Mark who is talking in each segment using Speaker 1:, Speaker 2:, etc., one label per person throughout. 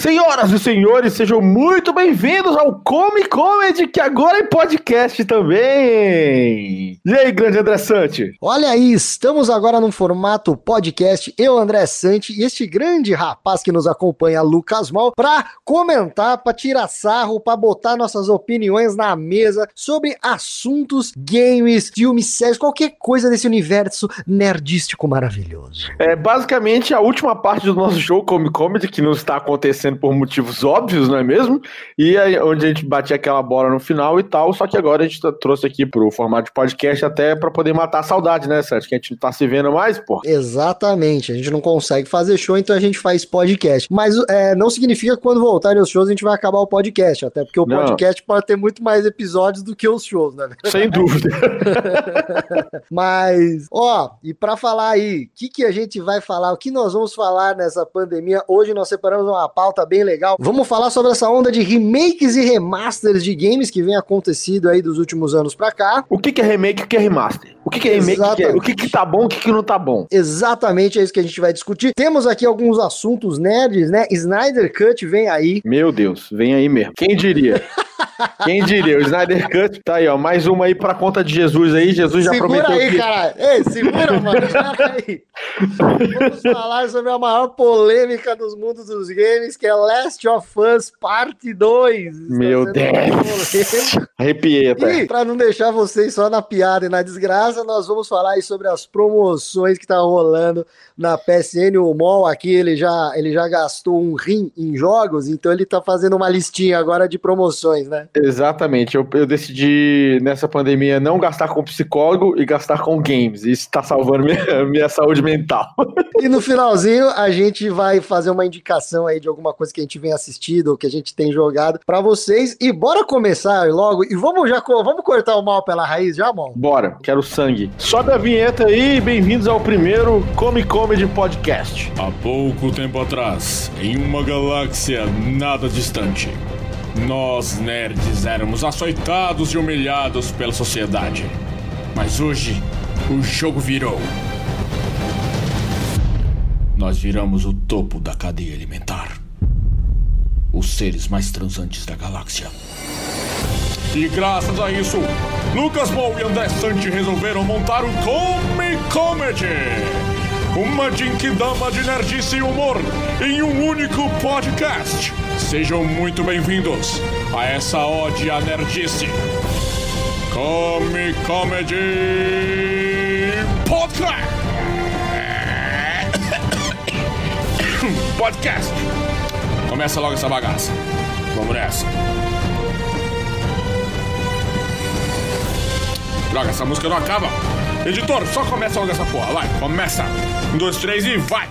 Speaker 1: Senhoras e senhores, sejam muito bem-vindos ao Come Comedy, que agora é podcast também. E aí, grande André Sante?
Speaker 2: Olha aí, estamos agora no formato podcast, eu, André Sante, e este grande rapaz que nos acompanha, Lucas Mal, para comentar, para tirar sarro, para botar nossas opiniões na mesa sobre assuntos, games, filmes, séries, qualquer coisa desse universo nerdístico maravilhoso.
Speaker 1: É basicamente a última parte do nosso show Come Comedy, que não está acontecendo acontecendo por motivos óbvios, não é mesmo? E aí, onde a gente batia aquela bola no final e tal, só que agora a gente tá, trouxe aqui pro formato de podcast até para poder matar a saudade, né, Sérgio? Que a gente não tá se vendo mais, pô.
Speaker 2: Exatamente, a gente não consegue fazer show, então a gente faz podcast. Mas é, não significa que quando voltarem os shows a gente vai acabar o podcast, até porque o não. podcast pode ter muito mais episódios do que os shows, né?
Speaker 1: Sem dúvida.
Speaker 2: Mas, ó, e para falar aí, o que, que a gente vai falar, o que nós vamos falar nessa pandemia? Hoje nós separamos uma pauta pauta bem legal. Vamos falar sobre essa onda de remakes e remasters de games que vem acontecido aí dos últimos anos pra cá.
Speaker 1: O que, que é remake e o que é remaster? O que, que é remake? Que é? O que, que tá bom e o que, que não tá bom?
Speaker 2: Exatamente, é isso que a gente vai discutir. Temos aqui alguns assuntos nerds, né? Snyder Cut vem aí.
Speaker 1: Meu Deus, vem aí mesmo. Quem diria? Quem diria? O Snyder Cut tá aí, ó. Mais uma aí pra conta de Jesus aí. Jesus já
Speaker 2: segura
Speaker 1: prometeu.
Speaker 2: Segura aí, que... caralho. Ei, segura, mano. aí. Vamos falar sobre a maior polêmica dos mundos dos games, que é Last of Us Parte 2.
Speaker 1: Meu Deus. Arrepiei até.
Speaker 2: E pra não deixar vocês só na piada e na desgraça, nós vamos falar aí sobre as promoções que tá rolando na PSN. O Mol aqui, ele já, ele já gastou um rim em jogos, então ele tá fazendo uma listinha agora de promoções, né?
Speaker 1: Exatamente. Eu, eu decidi nessa pandemia não gastar com psicólogo e gastar com games. Isso está salvando minha, minha saúde mental.
Speaker 2: E no finalzinho a gente vai fazer uma indicação aí de alguma coisa que a gente vem assistido ou que a gente tem jogado para vocês. E bora começar logo. E vamos já vamos cortar o mal pela raiz já, mal?
Speaker 1: Bora. Quero sangue. Sobe a vinheta aí. Bem-vindos ao primeiro Come Comedy Podcast.
Speaker 3: Há pouco tempo atrás, em uma galáxia nada distante. Nós, nerds, éramos açoitados e humilhados pela sociedade. Mas hoje, o jogo virou. Nós viramos o topo da cadeia alimentar. Os seres mais transantes da galáxia. E graças a isso, Lucas Ball e André Sante resolveram montar o Come Comedy. Uma Jinkidama de nerdice e humor em um único podcast. Sejam muito bem-vindos a essa ode à nerdice. Come Comedy Podcast. Podcast. Começa logo essa bagaça. Vamos nessa. Droga, essa música não acaba. Editor, só começa logo essa porra. Vai, começa. Um, dois, três e vai.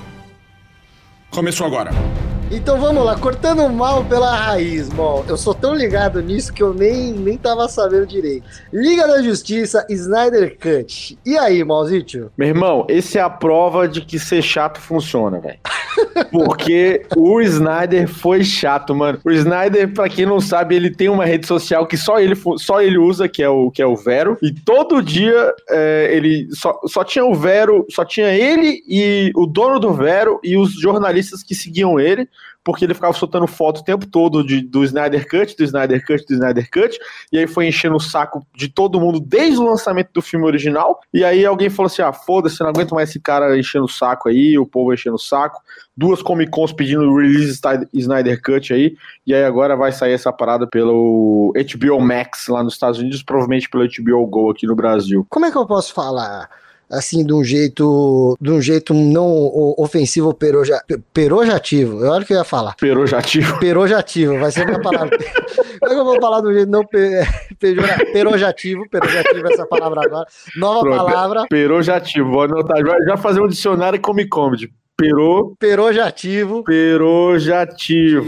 Speaker 3: Começou agora.
Speaker 2: Então vamos lá, cortando mal pela raiz, bom, eu sou tão ligado nisso que eu nem, nem tava sabendo direito. Liga da Justiça, Snyder Cut. E aí, Malzito?
Speaker 1: Meu irmão, esse é a prova de que ser chato funciona, velho. Porque o Snyder foi chato, mano. O Snyder, pra quem não sabe, ele tem uma rede social que só ele, só ele usa, que é o, que é o Vero. E todo dia é, ele só, só tinha o Vero, só tinha ele e o dono do Vero e os jornalistas que seguiam ele porque ele ficava soltando foto o tempo todo de, do Snyder Cut, do Snyder Cut, do Snyder Cut, e aí foi enchendo o saco de todo mundo desde o lançamento do filme original, e aí alguém falou assim, ah, foda-se, não aguento mais esse cara enchendo o saco aí, o povo enchendo o saco, duas Comic Cons pedindo release Snyder Cut aí, e aí agora vai sair essa parada pelo HBO Max lá nos Estados Unidos, provavelmente pelo HBO Go aqui no Brasil.
Speaker 2: Como é que eu posso falar? Assim, de um jeito, de um jeito não ofensivo peroja, perojativo. Eu acho que eu ia falar.
Speaker 1: Perojativo.
Speaker 2: Perojativo, vai ser minha palavra. Como é que eu vou falar de um jeito não pe, pejora, perojativo, perojativo essa palavra agora. Nova Pronto, palavra.
Speaker 1: Perojativo, vou anotar. Já fazer um dicionário come comedy. Pero...
Speaker 2: Perojativo.
Speaker 1: Perojativo.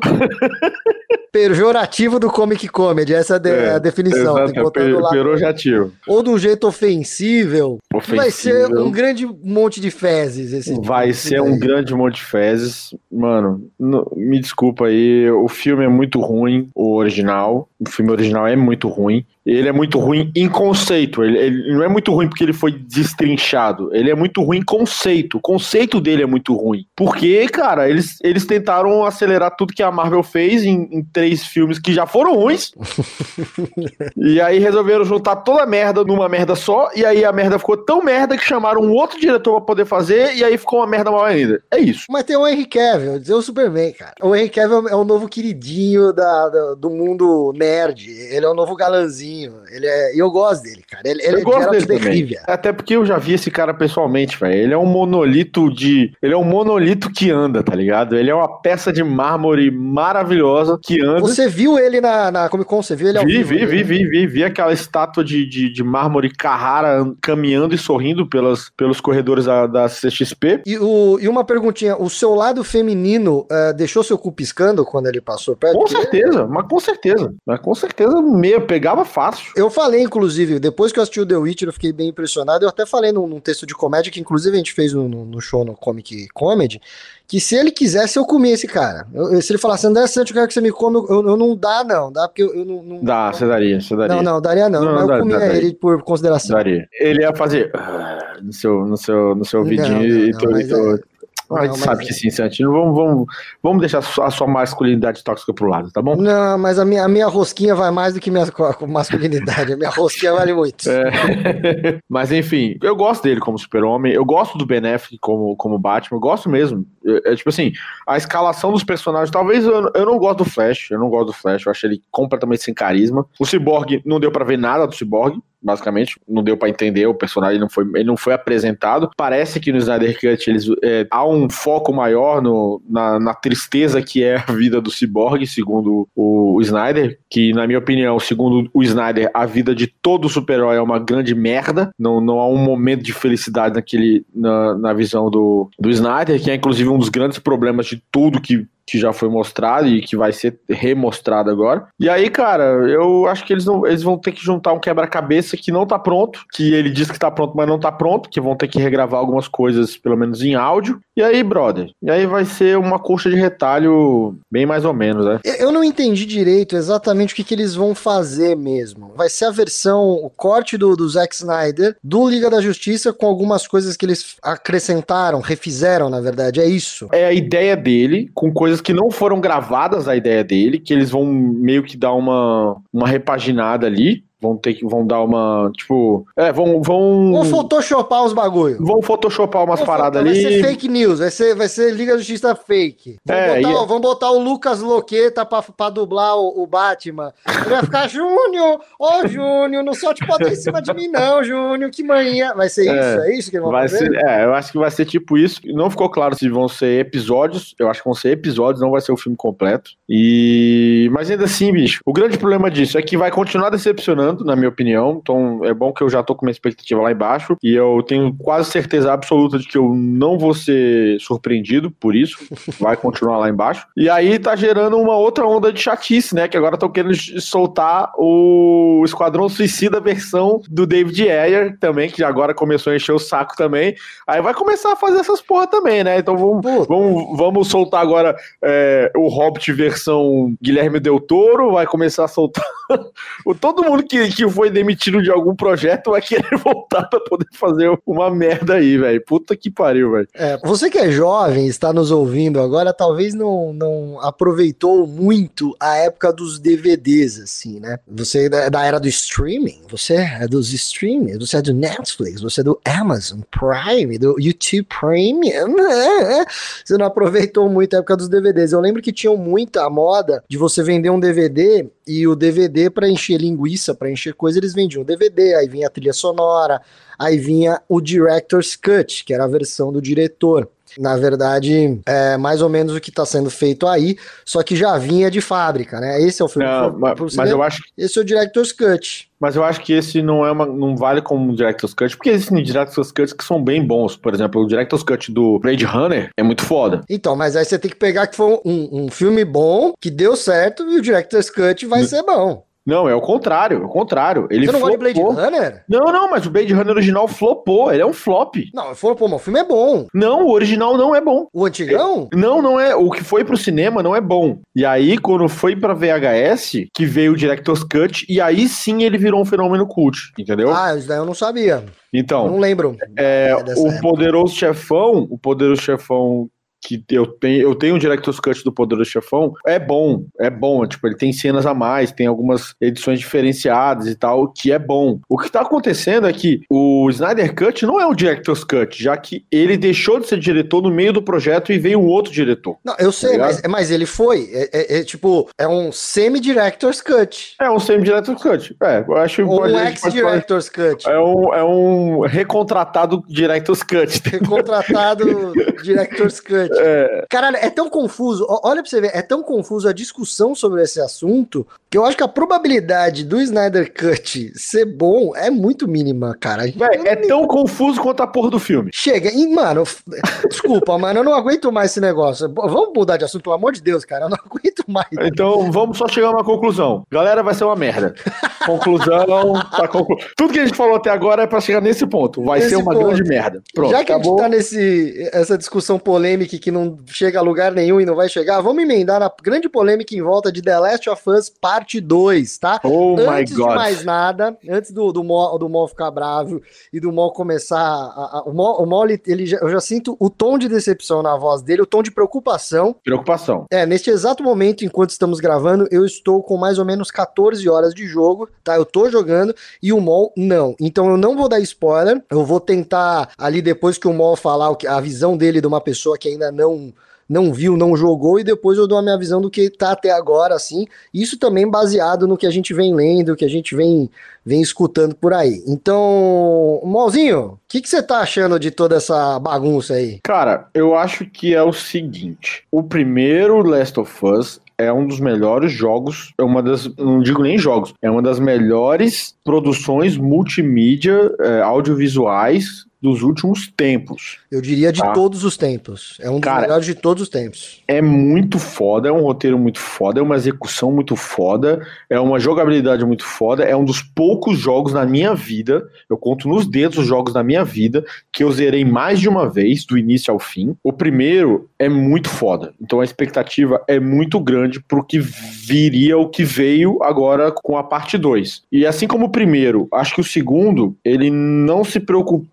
Speaker 2: Pejorativo do Comic Comedy, essa é, de, é a definição. Exato, tem que
Speaker 1: per, lá. Perojativo.
Speaker 2: Ou de um jeito ofensível, ofensível. vai ser um grande monte de fezes. Esse
Speaker 1: vai tipo ser um grande monte de fezes. Mano, no, me desculpa aí, o filme é muito ruim, o original. O filme original é muito ruim. Ele é muito ruim em conceito. Ele, ele, não é muito ruim porque ele foi destrinchado. Ele é muito ruim em conceito. O conceito dele é muito ruim. Porque, cara, eles, eles tentaram acelerar tudo que a Marvel fez em, em três filmes que já foram ruins. e aí resolveram juntar toda a merda numa merda só. E aí a merda ficou tão merda que chamaram um outro diretor pra poder fazer. E aí ficou uma merda maior ainda. É isso.
Speaker 2: Mas tem o Henry Cavill, dizer o Superman, cara. O Henry Cavill é o novo queridinho da, da, do mundo nerd. Ele é o novo galanzinho. Ele é, eu gosto dele, cara. Ele, ele
Speaker 1: eu é gosto dele também. Até porque eu já vi esse cara pessoalmente, velho. Ele é um monolito de. Ele é um monolito que anda, tá ligado? Ele é uma peça de mármore maravilhosa que anda.
Speaker 2: Você viu ele na, na Comic Con? Você viu ele
Speaker 1: ao vi, vivo? Vi, vi, vi, vi, vi. aquela estátua de, de, de mármore Carrara caminhando e sorrindo pelas, pelos corredores da, da CXP.
Speaker 2: E, o, e uma perguntinha: o seu lado feminino uh, deixou seu cu piscando quando ele passou perto?
Speaker 1: Com certeza, mas com certeza. Mas com certeza, meio, pegava fácil.
Speaker 2: Eu falei, inclusive, depois que eu assisti o The Witcher, eu fiquei bem impressionado. Eu até falei num, num texto de comédia que, inclusive, a gente fez no, no show no Comic Comedy que se ele quisesse, eu comia esse cara. Eu, se ele falasse, André Santos, eu quero que você me come, eu, eu, não dá, não. Dá, porque eu, eu não, não,
Speaker 1: Dá, você daria, você daria.
Speaker 2: Não, não, daria não. não mas eu comia dá, ele por consideração.
Speaker 1: Daria. Ele ia fazer uh, no seu, no seu, no seu vidinho não, e tudo. É, a gente sabe que sim, Santino. Vamos, vamos, vamos deixar a sua masculinidade tóxica pro lado, tá bom?
Speaker 2: Não, mas a minha, a minha rosquinha vai mais do que minha masculinidade. A minha rosquinha vale muito.
Speaker 1: É. mas enfim, eu gosto dele como super-homem. Eu gosto do Ben Affleck como, como Batman. Eu gosto mesmo. É, é, tipo assim, a escalação dos personagens. Talvez eu, eu não gosto do Flash. Eu não gosto do Flash. Eu acho ele completamente sem carisma. O Cyborg não deu para ver nada do Cyborg basicamente. Não deu para entender, o personagem não foi, ele não foi apresentado. Parece que no Snyder Cut eles, é, há um foco maior no, na, na, tristeza que é a vida do Cyborg, segundo o, o Snyder, que na minha opinião, segundo o Snyder, a vida de todo super-herói é uma grande merda. Não, não há um momento de felicidade naquele, na, na visão do, do Snyder, que é inclusive um dos grandes problemas de tudo que que já foi mostrado e que vai ser remostrado agora. E aí, cara, eu acho que eles, não, eles vão ter que juntar um quebra-cabeça que não tá pronto, que ele diz que tá pronto, mas não tá pronto, que vão ter que regravar algumas coisas, pelo menos em áudio. E aí, brother, e aí vai ser uma coxa de retalho bem mais ou menos, né?
Speaker 2: Eu não entendi direito exatamente o que, que eles vão fazer mesmo. Vai ser a versão, o corte do, do Zack Snyder do Liga da Justiça com algumas coisas que eles acrescentaram, refizeram, na verdade, é isso.
Speaker 1: É a ideia dele, com coisas coisas que não foram gravadas a ideia dele, que eles vão meio que dar uma, uma repaginada ali vão ter que vão dar uma, tipo, é, vão vão
Speaker 2: vão photoshopar os bagulho.
Speaker 1: Vão photoshopar umas paradas ali.
Speaker 2: Vai ser fake news, vai ser vai ser Liga da Justiça fake. Vão, é, botar, e... vão botar o Lucas Loqueta pra, pra dublar o, o Batman. Ele vai ficar Júnior, ô Júnior, não solte pode em cima de mim não, Júnior, que manhã. Vai ser é, isso, é isso que vão
Speaker 1: vai fazer? Ser, é, eu acho que vai ser tipo isso. Não ficou claro se vão ser episódios, eu acho que vão ser episódios, não vai ser o filme completo. E mas ainda assim, bicho, o grande problema disso é que vai continuar decepcionando na minha opinião. Então é bom que eu já tô com uma expectativa lá embaixo. E eu tenho quase certeza absoluta de que eu não vou ser surpreendido por isso. Vai continuar lá embaixo. E aí tá gerando uma outra onda de chatice, né? Que agora estão querendo soltar o Esquadrão Suicida versão do David Ayer também, que agora começou a encher o saco também. Aí vai começar a fazer essas porra também, né? Então vamos, vamos, vamos soltar agora é, o Hobbit versão Guilherme Del Toro, vai começar a soltar todo mundo que que foi demitido de algum projeto vai querer voltar para poder fazer uma merda aí, velho. Puta que pariu, velho.
Speaker 2: É, você que é jovem, está nos ouvindo agora, talvez não, não aproveitou muito a época dos DVDs, assim, né? Você é da era do streaming, você é dos streaming, você é do Netflix, você é do Amazon Prime, do YouTube Premium, é, é. você não aproveitou muito a época dos DVDs. Eu lembro que tinham muita moda de você vender um DVD e o DVD para encher linguiça, para encher coisa, eles vendiam DVD, aí vinha a trilha sonora, aí vinha o Director's Cut, que era a versão do diretor. Na verdade, é mais ou menos o que está sendo feito aí, só que já vinha de fábrica, né? Esse é o filme.
Speaker 1: Não, mas, mas eu acho.
Speaker 2: Esse é o Director's Cut.
Speaker 1: Mas eu acho que esse não é uma, não vale como um Director's Cut, porque existem Director's Cuts que são bem bons. Por exemplo, o Director's Cut do Blade Runner é muito foda.
Speaker 2: Então, mas aí você tem que pegar que foi um, um filme bom, que deu certo, e o Director's Cut vai ser bom.
Speaker 1: Não, é o contrário, é o contrário. Ele
Speaker 2: Você não gosta de
Speaker 1: flopou.
Speaker 2: Blade Runner?
Speaker 1: Não, não, mas o Blade Runner original flopou, ele é um flop.
Speaker 2: Não, pô, mas o filme é bom.
Speaker 1: Não, o original não é bom.
Speaker 2: O antigão?
Speaker 1: Não, não é. O que foi pro cinema não é bom. E aí, quando foi pra VHS, que veio o Director's Cut, e aí sim ele virou um fenômeno cult, entendeu?
Speaker 2: Ah, isso daí eu não sabia. Eu
Speaker 1: então,
Speaker 2: não lembro.
Speaker 1: é,
Speaker 2: é
Speaker 1: o
Speaker 2: época.
Speaker 1: Poderoso Chefão, o Poderoso Chefão que eu tenho, eu tenho o Director's Cut do Poderoso Chefão, é bom, é bom, tipo, ele tem cenas a mais, tem algumas edições diferenciadas e tal, que é bom. O que tá acontecendo é que o Snyder Cut não é o Director's Cut, já que ele deixou de ser diretor no meio do projeto e veio um outro diretor.
Speaker 2: Não, eu sei,
Speaker 1: ligado?
Speaker 2: mas, mas ele foi. É, é- é tipo, é um semi-director's cut.
Speaker 1: É um semi-Director's Cut. É, eu acho
Speaker 2: Ou um ex-director's cut.
Speaker 1: É um, é um recontratado Director's Cut.
Speaker 2: Recontratado Director's Cut. Caralho, é tão confuso. Olha pra você ver, é tão confuso a discussão sobre esse assunto que eu acho que a probabilidade do Snyder Cut ser bom é muito mínima, cara.
Speaker 1: Véi, é tão confuso quanto a porra do filme.
Speaker 2: Chega, e, mano, desculpa, mano, eu não aguento mais esse negócio. Vamos mudar de assunto, pelo amor de Deus, cara. Eu não aguento mais.
Speaker 1: Então vamos só chegar a uma conclusão. Galera, vai ser uma merda. Conclusão. Tá conclu... Tudo que a gente falou até agora é pra chegar nesse ponto. Vai
Speaker 2: Nesse
Speaker 1: ser uma
Speaker 2: ponto.
Speaker 1: grande merda. Pronto,
Speaker 2: Já que
Speaker 1: acabou.
Speaker 2: a gente tá nesse, essa discussão polêmica que não chega a lugar nenhum e não vai chegar, vamos emendar na grande polêmica em volta de The Last of Us Parte 2, tá?
Speaker 1: Oh my
Speaker 2: antes de mais nada, antes do, do, Mol, do Mol ficar bravo e do Mol começar. a- a- o Mol, o Mol, ele, ele já- eu já sinto o tom de decepção na voz dele, o tom de preocupação.
Speaker 1: Preocupação.
Speaker 2: É, neste exato momento, enquanto estamos gravando, eu estou com mais ou menos 14 horas de jogo, tá? Eu tô jogando e o Mol não. Então eu não vou dar spoiler, eu vou tentar ali depois que o Mol falar a visão dele de uma pessoa que ainda não não viu, não jogou, e depois eu dou a minha visão do que tá até agora, assim. Isso também baseado no que a gente vem lendo, que a gente vem, vem escutando por aí. Então, Molzinho, o que que você tá achando de toda essa bagunça aí?
Speaker 1: Cara, eu acho que é o seguinte: o primeiro Last of Us é um dos melhores jogos, é uma das, não digo nem jogos, é uma das melhores produções multimídia é, audiovisuais dos últimos tempos.
Speaker 2: Eu diria de
Speaker 1: Tá.
Speaker 2: todos os tempos. É um dos
Speaker 1: Cara,
Speaker 2: melhores de todos os tempos.
Speaker 1: É muito foda, é um roteiro muito foda, é uma execução muito foda, é uma jogabilidade muito foda, é um dos poucos jogos na minha vida, eu conto nos dedos os jogos da minha vida, que eu zerei mais de uma vez, do início ao fim. O primeiro é muito foda, então a expectativa é muito grande pro que viria, o que veio agora com a parte 2. E assim como o primeiro, acho que o segundo, ele não se preocupou.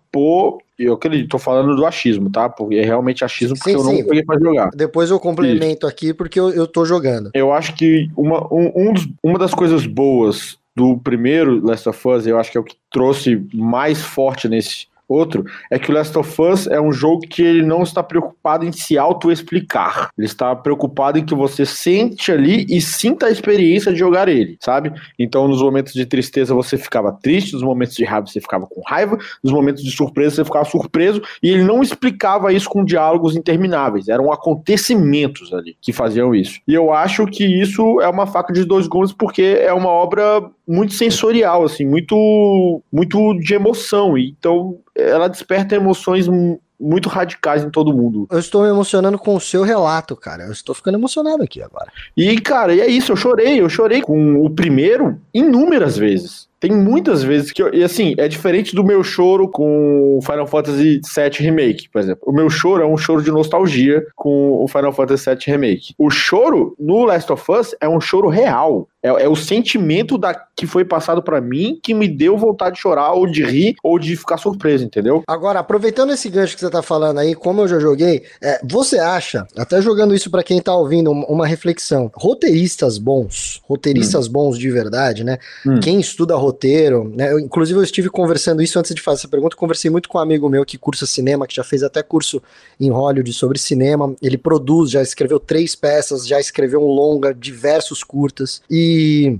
Speaker 1: Eu acredito, tô falando do achismo, tá? Porque é realmente achismo, porque
Speaker 2: Sim,
Speaker 1: eu não
Speaker 2: sim.
Speaker 1: peguei pra jogar.
Speaker 2: Depois eu complemento aqui porque eu, eu tô jogando.
Speaker 1: Eu acho que uma, um, um dos- uma das coisas boas do primeiro Last of Us, eu acho que é o que trouxe mais forte nesse outro, é que o Last of Us é um jogo que ele não está preocupado em se auto-explicar. Ele está preocupado em que você sente ali e sinta a experiência de jogar ele, sabe? Então, nos momentos de tristeza você ficava triste, nos momentos de raiva você ficava com raiva, nos momentos de surpresa você ficava surpreso, e ele não explicava isso com diálogos intermináveis, eram acontecimentos ali que faziam isso. E eu acho que isso é uma faca de dois gumes porque é uma obra muito sensorial, assim, muito, muito de emoção. Então, ela desperta emoções mu- muito radicais em todo mundo.
Speaker 2: Eu estou me emocionando com o seu relato, cara. Eu estou ficando emocionado aqui agora.
Speaker 1: E, cara, e é isso, eu chorei, eu chorei com o primeiro inúmeras vezes. Tem muitas vezes que eu, e assim, é diferente do meu choro com o Final Fantasy VII Remake, por exemplo. O meu choro é um choro de nostalgia com o Final Fantasy VII Remake. O choro no Last of Us é um choro real. É, é o sentimento da, que foi passado pra mim que me deu vontade de chorar, ou de rir, ou de ficar surpreso, entendeu?
Speaker 2: Agora, aproveitando esse gancho que você tá falando aí, como eu já joguei, é, você acha, até jogando isso pra quem tá ouvindo, um- uma reflexão, roteiristas bons, roteiristas bons de verdade, né?
Speaker 1: Hum.
Speaker 2: Quem estuda roteiro, né? Eu, inclusive, eu estive conversando isso antes de fazer essa pergunta, conversei muito com um amigo meu que cursa cinema, que já fez até curso em Hollywood sobre cinema. Ele produz, já escreveu três peças, já escreveu um longa, diversos curtas. E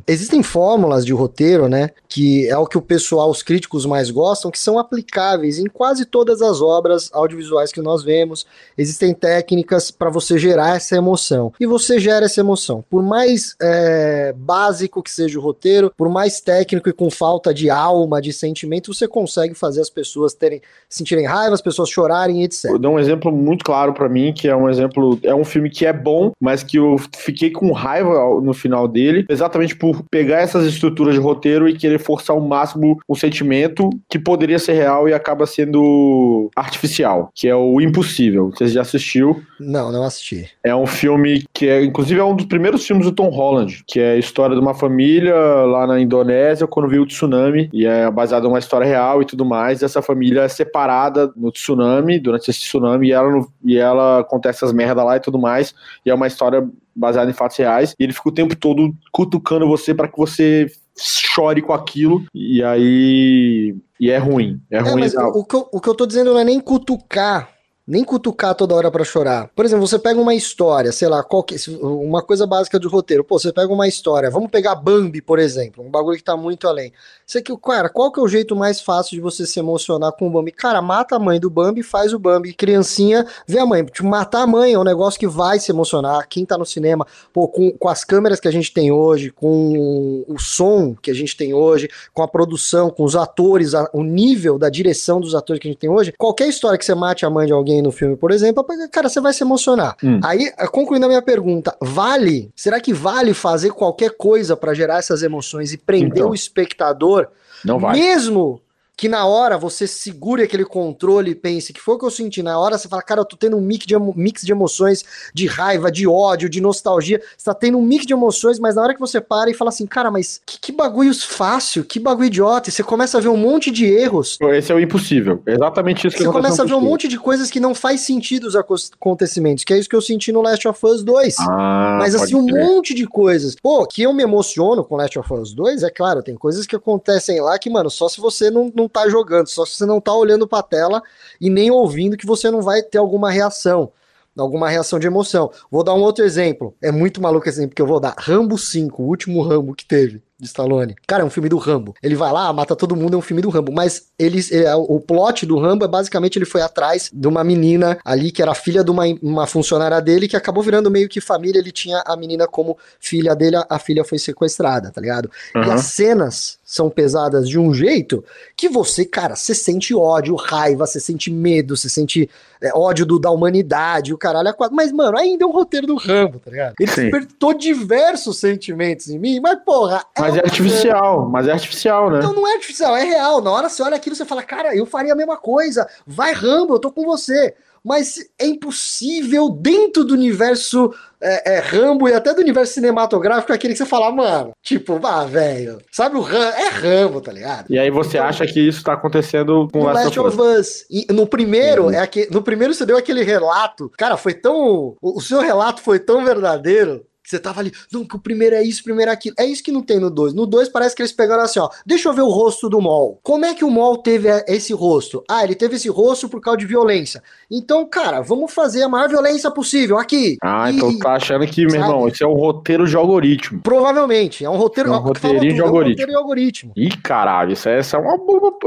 Speaker 2: existem fórmulas de roteiro, né? Que é o que o pessoal, os críticos mais gostam, que são aplicáveis em quase todas as obras audiovisuais que nós vemos. Existem técnicas para você gerar essa emoção. E você gera essa emoção. Por mais é, básico que seja o roteiro, por mais técnico e com falta de alma, de sentimento, você consegue fazer as pessoas terem sentirem raiva, as pessoas chorarem, etc.
Speaker 1: Eu dou um exemplo muito claro para mim, que é um exemplo, é um filme que é bom, mas que eu fiquei com raiva no final dele, exatamente por pegar essas estruturas de roteiro e querer forçar ao máximo um sentimento que poderia ser real e acaba sendo artificial, que é o Impossível. Você já assistiu?
Speaker 2: Não, não assisti.
Speaker 1: É um filme que é, inclusive, é um dos primeiros filmes do Tom Holland, que é a história de uma família lá na Indonésia quando viu o tsunami, e é baseado em uma história real e tudo mais. E essa família é separada no tsunami, durante esse tsunami, e ela, e ela acontece as merdas lá e tudo mais. E é uma história baseada em fatos reais. E ele fica o tempo todo cutucando você para que você chore com aquilo. E aí. E é ruim. É, é ruim.
Speaker 2: O, que eu, o que eu tô dizendo não é nem cutucar nem cutucar toda hora para chorar. Por exemplo, você pega uma história, sei lá, qualquer, uma coisa básica de roteiro. Pô, você pega uma história, vamos pegar Bambi, por exemplo, um bagulho que tá muito além. Você que, cara, qual que é o jeito mais fácil de você se emocionar com o Bambi? Cara, mata a mãe do Bambi, faz o Bambi, criancinha, vê a mãe. Tipo, matar a mãe é um negócio que vai se emocionar. Quem tá no cinema, pô, com, com as câmeras que a gente tem hoje, com o som que a gente tem hoje, com a produção, com os atores, a, o nível da direção dos atores que a gente tem hoje, qualquer história que você mate a mãe de alguém no filme, por exemplo, cara, você vai se emocionar. Hum. Aí, concluindo a minha pergunta, vale? Será que vale fazer qualquer coisa para gerar essas emoções e prender então, o espectador?
Speaker 1: Não vai.
Speaker 2: Mesmo que na hora você segure aquele controle e pense que foi o que eu senti. Na hora você fala, cara, eu tô tendo um mix de, mix de emoções, de raiva, de ódio, de nostalgia. Você tá tendo um mix de emoções, mas na hora que você para e fala assim, cara, mas que, que bagulho fácil, que bagulho idiota. E você começa a ver um monte de erros.
Speaker 1: Esse é o impossível. É exatamente isso
Speaker 2: que Você começa a ver um monte de coisas que não faz sentido os acontecimentos, que é isso que eu senti no Last of Us 2. Ah, mas assim, um crer. monte de coisas. Pô, que eu me emociono com Last of Us 2, é claro, tem coisas que acontecem lá que, mano, só se você não, não tá jogando, só se você não tá olhando pra tela e nem ouvindo que você não vai ter alguma reação, alguma reação de emoção. Vou dar um outro exemplo, é muito maluco esse exemplo que eu vou dar. Rambo 5, o último Rambo que teve de Stallone. Cara, é um filme do Rambo. Ele vai lá, mata todo mundo, é um filme do Rambo. Mas eles, é, o plot do Rambo é basicamente ele foi atrás de uma menina ali que era filha de uma, uma funcionária dele que acabou virando meio que família. Ele tinha a menina como filha dele, a filha foi sequestrada, tá ligado? Uhum. E as cenas são pesadas de um jeito que você, cara, você sente ódio, raiva, você sente medo, você sente é, ódio do, da humanidade, o caralho é quatro. Mas, mano, ainda é um roteiro do Rambo, tá ligado? Ele Sim. despertou diversos sentimentos em mim, mas, porra.
Speaker 1: É mas é artificial, mas é artificial, né?
Speaker 2: Então não é artificial, é real. Na hora você olha aquilo, você fala, cara, eu faria a mesma coisa. Vai, Rambo, eu tô com você. Mas é impossível dentro do universo é, é, Rambo e até do universo cinematográfico aquele que você fala, mano, tipo, vá, velho, sabe o Rambo? É Rambo, tá ligado?
Speaker 1: E aí você então, acha que isso tá acontecendo com
Speaker 2: o Last of Us. E no primeiro, uhum. é aquele, no primeiro você deu aquele relato, cara, foi tão, o, o seu relato foi tão verdadeiro você tava ali, não, que o primeiro é isso, o primeiro é aquilo. É isso que não tem no 2. No 2 parece que eles pegaram assim, ó. Deixa eu ver o rosto do Mol. Como é que o Mol teve esse rosto? Ah, ele teve esse rosto por causa de violência. Então, cara, vamos fazer a maior violência possível aqui.
Speaker 1: Ah, e, então tá achando que, meu irmão, esse é um roteiro de algoritmo.
Speaker 2: Provavelmente. É um roteiro,
Speaker 1: é um roteirinho de algoritmo. É um roteiro
Speaker 2: de algoritmo.
Speaker 1: Ih, caralho, isso é, isso é, uma,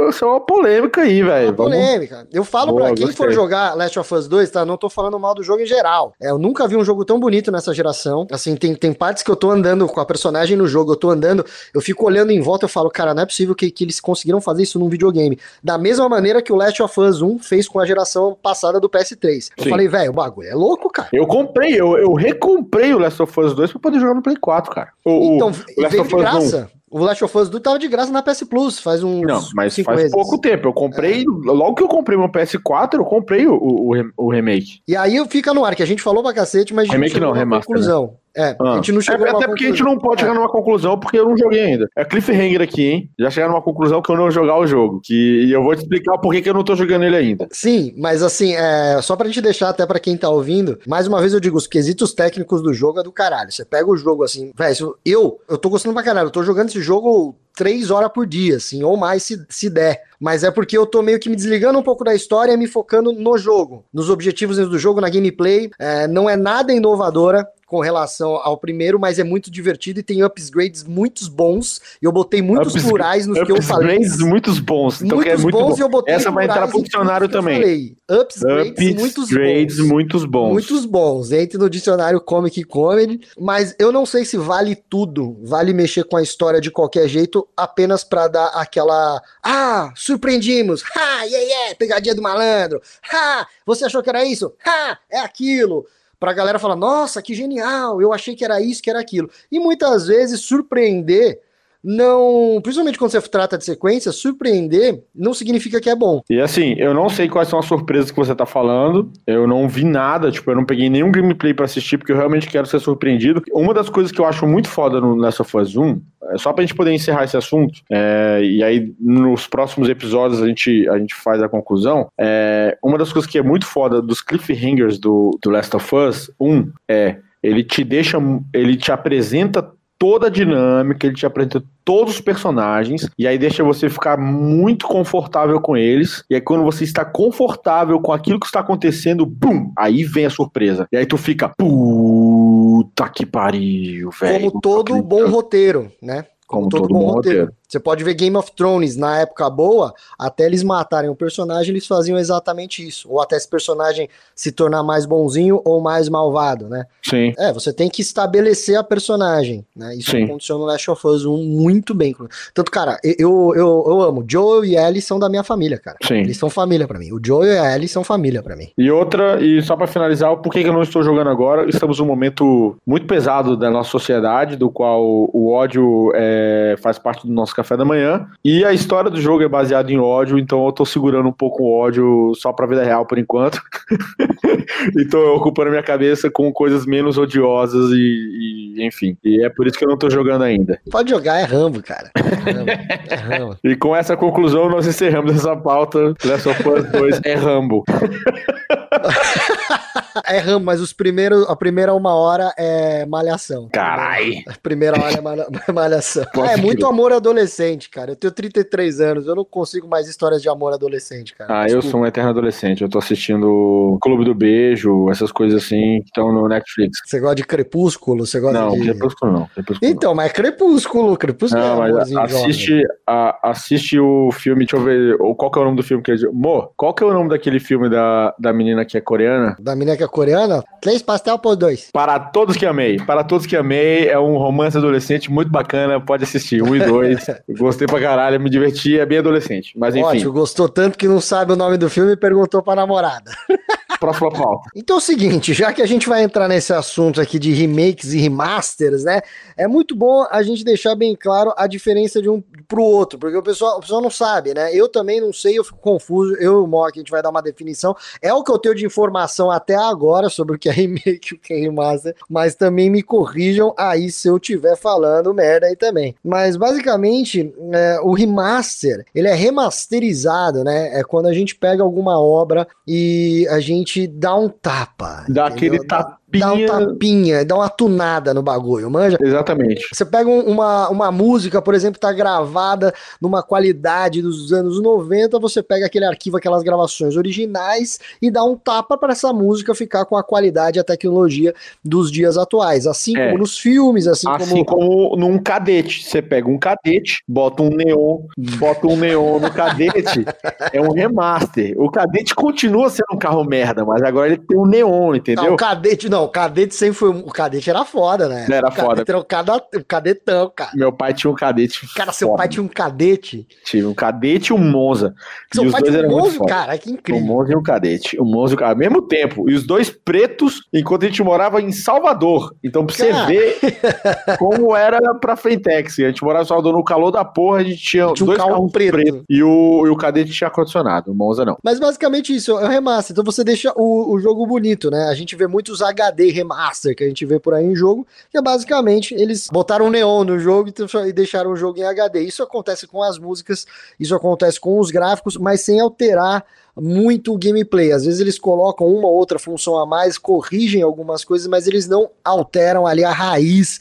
Speaker 1: isso é uma polêmica aí, velho. Uma
Speaker 2: polêmica. Eu falo Boa, pra quem gostei. for jogar Last of Us 2, tá? Não tô falando mal do jogo em geral. É, eu nunca vi um jogo tão bonito nessa geração. Assim, tem, tem partes que eu tô andando com a personagem no jogo, eu tô andando, eu fico olhando em volta, eu falo, cara, não é possível que, que eles conseguiram fazer isso num videogame. Da mesma maneira que o Last of Us 1 fez com a geração passada do PS3. Eu Sim. falei, velho, o bagulho é louco, cara.
Speaker 1: Eu comprei, eu, eu recomprei o Last of Us 2 pra poder jogar no Play 4, cara.
Speaker 2: O, então, o Last veio de graça. 1. O Last of Us 2 tava de graça na PS Plus, faz uns
Speaker 1: Não, mas faz meses. pouco tempo. Eu comprei, é. logo que eu comprei meu PS4, eu comprei o, o, o, remake.
Speaker 2: E aí fica no ar, que a gente falou pra cacete, mas a
Speaker 1: gente remake não, remaster, conclusão. Né?
Speaker 2: É, ah. a gente não chegou
Speaker 1: é, Até porque a gente não pode é. chegar numa conclusão, porque eu não joguei ainda. É cliffhanger aqui, hein? Já chegar numa conclusão que eu não vou jogar o jogo. Que, e eu vou te explicar por que eu não tô jogando ele ainda.
Speaker 2: Sim, mas assim, é, só pra gente deixar até pra quem tá ouvindo, mais uma vez eu digo, os quesitos técnicos do jogo é do caralho. Você pega o jogo assim, velho, eu, eu tô gostando pra caralho, eu tô jogando esse jogo três horas por dia, assim, ou mais se, se der. Mas é porque eu tô meio que me desligando um pouco da história e me focando no jogo, nos objetivos do jogo, na gameplay. É, não é nada inovadora com relação ao primeiro, mas é muito divertido e tem upgrades muito bons. E eu botei muitos Ups, plurais nos que eu falei. Upgrades
Speaker 1: muitos bons.
Speaker 2: Então muitos é muito bons bom. e eu botei
Speaker 1: Essa vai entrar pro dicionário também.
Speaker 2: Upgrades, muitos bons.
Speaker 1: muitos bons.
Speaker 2: Muitos bons. Entre no dicionário Comic Comedy, mas eu não sei se vale tudo. Vale mexer com a história de qualquer jeito, apenas para dar aquela. Ah, surpreendimos! Ha, yeah, yeah, pegadinha do malandro! Ha, você achou que era isso? Ha, é aquilo! Pra galera falar, nossa, que genial, eu achei que era isso, que era aquilo. E muitas vezes surpreender não, principalmente quando você trata de sequência, surpreender não significa que é bom.
Speaker 1: E assim, eu não sei quais são as surpresas que você tá falando, eu não vi nada, tipo, eu não peguei nenhum gameplay para assistir, porque eu realmente quero ser surpreendido. Uma das coisas que eu acho muito foda no of Us 1, é só pra gente poder encerrar esse assunto, é, e aí nos próximos episódios a gente, a gente faz a conclusão, é, uma das coisas que é muito foda dos cliffhangers do, do Last of Us 1 é ele te deixa, ele te apresenta toda a dinâmica, ele te apresenta todos os personagens, e aí deixa você ficar muito confortável com eles, e aí quando você está confortável com aquilo que está acontecendo, bum, aí vem a surpresa. E aí tu fica, puta que pariu, velho.
Speaker 2: Como todo bom roteiro, né? Como, Como todo, todo, bom roteiro. roteiro. Você pode ver Game of Thrones na época boa, até eles matarem o personagem, eles faziam exatamente isso. Ou até esse personagem se tornar mais bonzinho ou mais malvado, né?
Speaker 1: Sim.
Speaker 2: É, você tem que estabelecer a personagem, né? Isso Sim. aconteceu no Last of Us 1 muito bem. Tanto, cara, eu, eu, eu amo. Joel e Ellie são da minha família, cara. Sim. Eles são família para mim. O Joel e a Ellie são família para mim.
Speaker 1: E outra, e só para finalizar, por que eu não estou jogando agora? Estamos num momento muito pesado da nossa sociedade, do qual o ódio é, faz parte do nosso café da manhã. E a história do jogo é baseada em ódio, então eu tô segurando um pouco o ódio só pra vida real por enquanto. então eu ocupando minha cabeça com coisas menos odiosas e, e, enfim. E é por isso que eu não tô jogando ainda.
Speaker 2: Pode jogar, é Rambo, cara. É Rambo.
Speaker 1: É Rambo. e com essa conclusão, nós encerramos essa pauta. Last of Us 2 é Rambo.
Speaker 2: é Rambo, mas os primeiros, a primeira uma hora é malhação.
Speaker 1: Carai!
Speaker 2: A primeira hora é malhação. é muito amor adolescente, cara. Eu tenho 33 anos, eu não consigo mais histórias de amor adolescente, cara.
Speaker 1: Ah, Desculpa. eu sou um eterno adolescente. Eu tô assistindo Clube do Beijo, essas coisas assim que estão no Netflix.
Speaker 2: Você gosta de Crepúsculo? Você gosta
Speaker 1: não,
Speaker 2: de...
Speaker 1: Crepúsculo não. Crepúsculo
Speaker 2: então,
Speaker 1: não.
Speaker 2: mas é Crepúsculo, Crepúsculo
Speaker 1: não, é mas assiste, a, assiste o filme, deixa eu ver, qual que é o nome do filme que é Mo, qual que é o nome daquele filme da, da menina que é coreana?
Speaker 2: Da menina que coreana? Três pastel por dois.
Speaker 1: Para todos que amei. Para todos que amei, é um romance adolescente muito bacana, pode assistir. Um e dois. Gostei pra caralho, me diverti, é bem adolescente. Mas enfim. Ótimo,
Speaker 2: gostou tanto que não sabe o nome do filme e perguntou pra namorada.
Speaker 1: Próxima pauta.
Speaker 2: Então é o seguinte, já que a gente vai entrar nesse assunto aqui de remakes e remasters, né? É muito bom a gente deixar bem claro a diferença de um pro outro, porque o pessoal, o pessoal não sabe, né? Eu também não sei, eu fico confuso. Eu e o Mock, a gente vai dar uma definição. É o que eu tenho de informação até agora sobre o que é remake e o que é remaster, mas também me corrijam aí se eu estiver falando merda aí também. Mas basicamente, é, o remaster, ele é remasterizado, né? É quando a gente pega alguma obra e a gente dá um tapa.
Speaker 1: Dá entendeu? aquele tapa
Speaker 2: Dá um tapinha, dá uma tunada no bagulho, manja?
Speaker 1: Exatamente.
Speaker 2: Você pega uma, uma música, por exemplo, tá gravada numa qualidade dos anos 90, você pega aquele arquivo, aquelas gravações originais e dá um tapa para essa música ficar com a qualidade e a tecnologia dos dias atuais. Assim é. como nos filmes, assim,
Speaker 1: assim como... como num cadete. Você pega um cadete, bota um neon, bota um neon no cadete, é um remaster. O cadete continua sendo um carro merda, mas agora ele tem um neon, entendeu? Não,
Speaker 2: o cadete não, o cadete sempre foi. O cadete era foda, né?
Speaker 1: Era
Speaker 2: o
Speaker 1: foda.
Speaker 2: Era o, cada, o cadetão, cara.
Speaker 1: Meu pai tinha um cadete.
Speaker 2: Cara, seu pai tinha um cadete?
Speaker 1: Tinha um cadete e um Monza.
Speaker 2: Seu e pai tinha um Monza, cara, que incrível.
Speaker 1: O Monza e um cadete. O Monza ao mesmo tempo. E os dois pretos, enquanto a gente morava em Salvador. Então, pra cara. você ver como era pra Frentex. A gente morava em Salvador no calor da porra, a gente tinha, tinha dois um carros preto. preto. E o, e o cadete tinha ar-condicionado. O Monza não.
Speaker 2: Mas basicamente isso, é o remaster. Então você deixa o, o jogo bonito, né? A gente vê muitos HD HD remaster que a gente vê por aí em jogo, que é basicamente eles botaram neon no jogo e deixaram o jogo em HD. Isso acontece com as músicas, isso acontece com os gráficos, mas sem alterar muito o gameplay. Às vezes eles colocam uma ou outra função a mais, corrigem algumas coisas, mas eles não alteram ali a raiz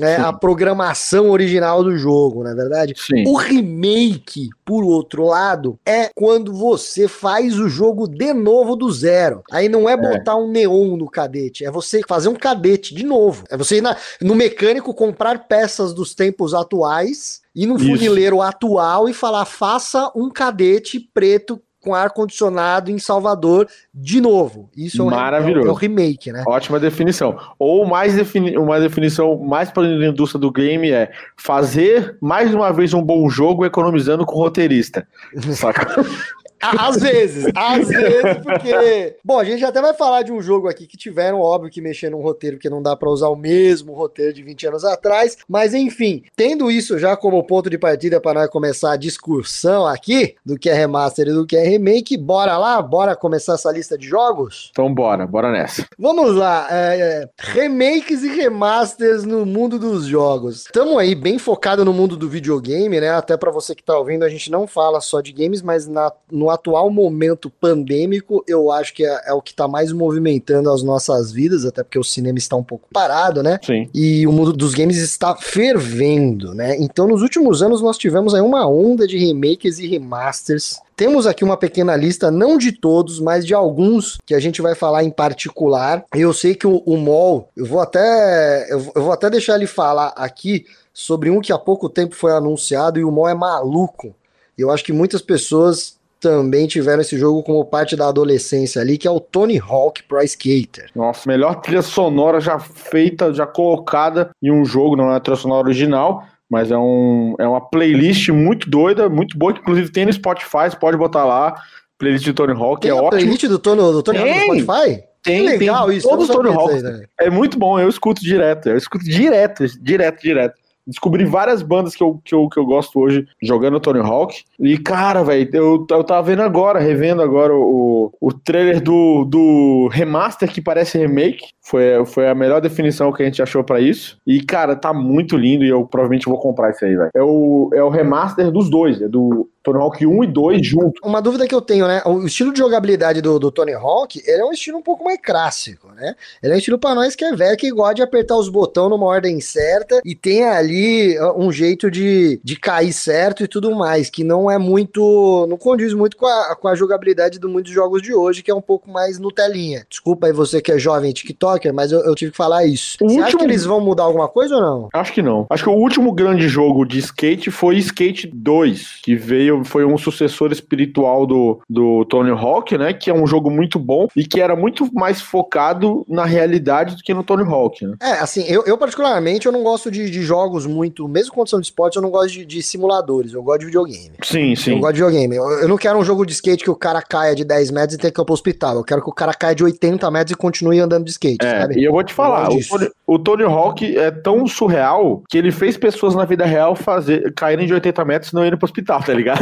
Speaker 2: é, a programação original do jogo, na é verdade.
Speaker 1: Sim.
Speaker 2: O remake, por outro lado, é quando você faz o jogo de novo do zero. Aí não é botar é. um neon no cadete, é você fazer um cadete de novo. É você ir na, no mecânico comprar peças dos tempos atuais ir no funileiro atual e falar: faça um cadete preto com ar-condicionado em Salvador de novo. Isso é
Speaker 1: Maravilhoso.
Speaker 2: É, o remake, né?
Speaker 1: Ótima definição. Ou mais defini uma definição mais para a indústria do game é fazer mais uma vez um bom jogo economizando com o roteirista. Saca?
Speaker 2: Às vezes, às vezes, porque. Bom, a gente até vai falar de um jogo aqui que tiveram, óbvio, que mexer num roteiro, porque não dá para usar o mesmo roteiro de 20 anos atrás. Mas enfim, tendo isso já como ponto de partida para nós começar a discussão aqui do que é remaster e do que é remake, bora lá? Bora começar essa lista de jogos?
Speaker 1: Então bora, bora nessa.
Speaker 2: Vamos lá. É, é, remakes e remasters no mundo dos jogos. Estamos aí bem focado no mundo do videogame, né? Até para você que tá ouvindo, a gente não fala só de games, mas na, no atual momento pandêmico, eu acho que é, é o que está mais movimentando as nossas vidas, até porque o cinema está um pouco parado, né?
Speaker 1: Sim.
Speaker 2: E o mundo dos games está fervendo, né? Então, nos últimos anos, nós tivemos aí uma onda de remakes e remasters temos aqui uma pequena lista, não de todos, mas de alguns que a gente vai falar em particular. Eu sei que o, o MOL, eu vou até eu, eu, vou até deixar ele falar aqui sobre um que há pouco tempo foi anunciado e o MOL é maluco. Eu acho que muitas pessoas também tiveram esse jogo como parte da adolescência ali, que é o Tony Hawk Pro Skater.
Speaker 1: Nossa, melhor trilha sonora já feita, já colocada em um jogo, não é a trilha sonora original, mas é, um, é uma playlist muito doida, muito boa, que inclusive tem no Spotify, você pode botar lá, playlist de Tony Hawk,
Speaker 2: tem
Speaker 1: é
Speaker 2: a
Speaker 1: ótimo.
Speaker 2: playlist do Tony, do Tony Hawk no Spotify?
Speaker 1: Tem, que legal tem isso. Todos os Tony Hawk. Né? É muito bom, eu escuto direto, eu escuto direto, direto, direto descobri várias bandas que eu, que eu, que eu gosto hoje jogando Tony Hawk. E, cara, velho, eu, eu tava vendo agora, revendo agora o, o trailer do, do remaster que parece remake. Foi, foi a melhor definição que a gente achou para isso. E, cara, tá muito lindo e eu provavelmente vou comprar isso aí, velho. É o, é o remaster dos dois, é do Tony Hawk 1 e 2 junto.
Speaker 2: Uma dúvida que eu tenho, né? O estilo de jogabilidade do, do Tony Hawk, ele é um estilo um pouco mais clássico, né? Ele é um estilo pra nós que é velho, que gosta de apertar os botões numa ordem certa e tem ali um jeito de, de cair certo e tudo mais, que não é muito. não condiz muito com a, com a jogabilidade de muitos jogos de hoje, que é um pouco mais Nutelinha. Desculpa aí você que é jovem TikToker, mas eu, eu tive que falar isso. O você último... acha que eles vão mudar alguma coisa ou não?
Speaker 1: Acho que não. Acho que o último grande jogo de skate foi Skate 2, que veio foi um sucessor espiritual do, do Tony Hawk, né? Que é um jogo muito bom e que era muito mais focado na realidade do que no Tony Hawk, né?
Speaker 2: É, assim, eu, eu particularmente eu não gosto de, de jogos muito, mesmo quando são de esporte, eu não gosto de, de, simuladores, eu gosto de videogame.
Speaker 1: Sim, sim.
Speaker 2: Eu gosto de videogame. Eu, eu, não quero um jogo de skate que o cara caia de 10 metros e tenha que ir pro hospital. Eu quero que o cara caia de 80 metros e continue andando de skate,
Speaker 1: é,
Speaker 2: sabe?
Speaker 1: E eu vou te falar, o Tony, o Tony Hawk é tão surreal que ele fez pessoas na vida real fazer caírem de 80 metros e não irem pro hospital, tá ligado?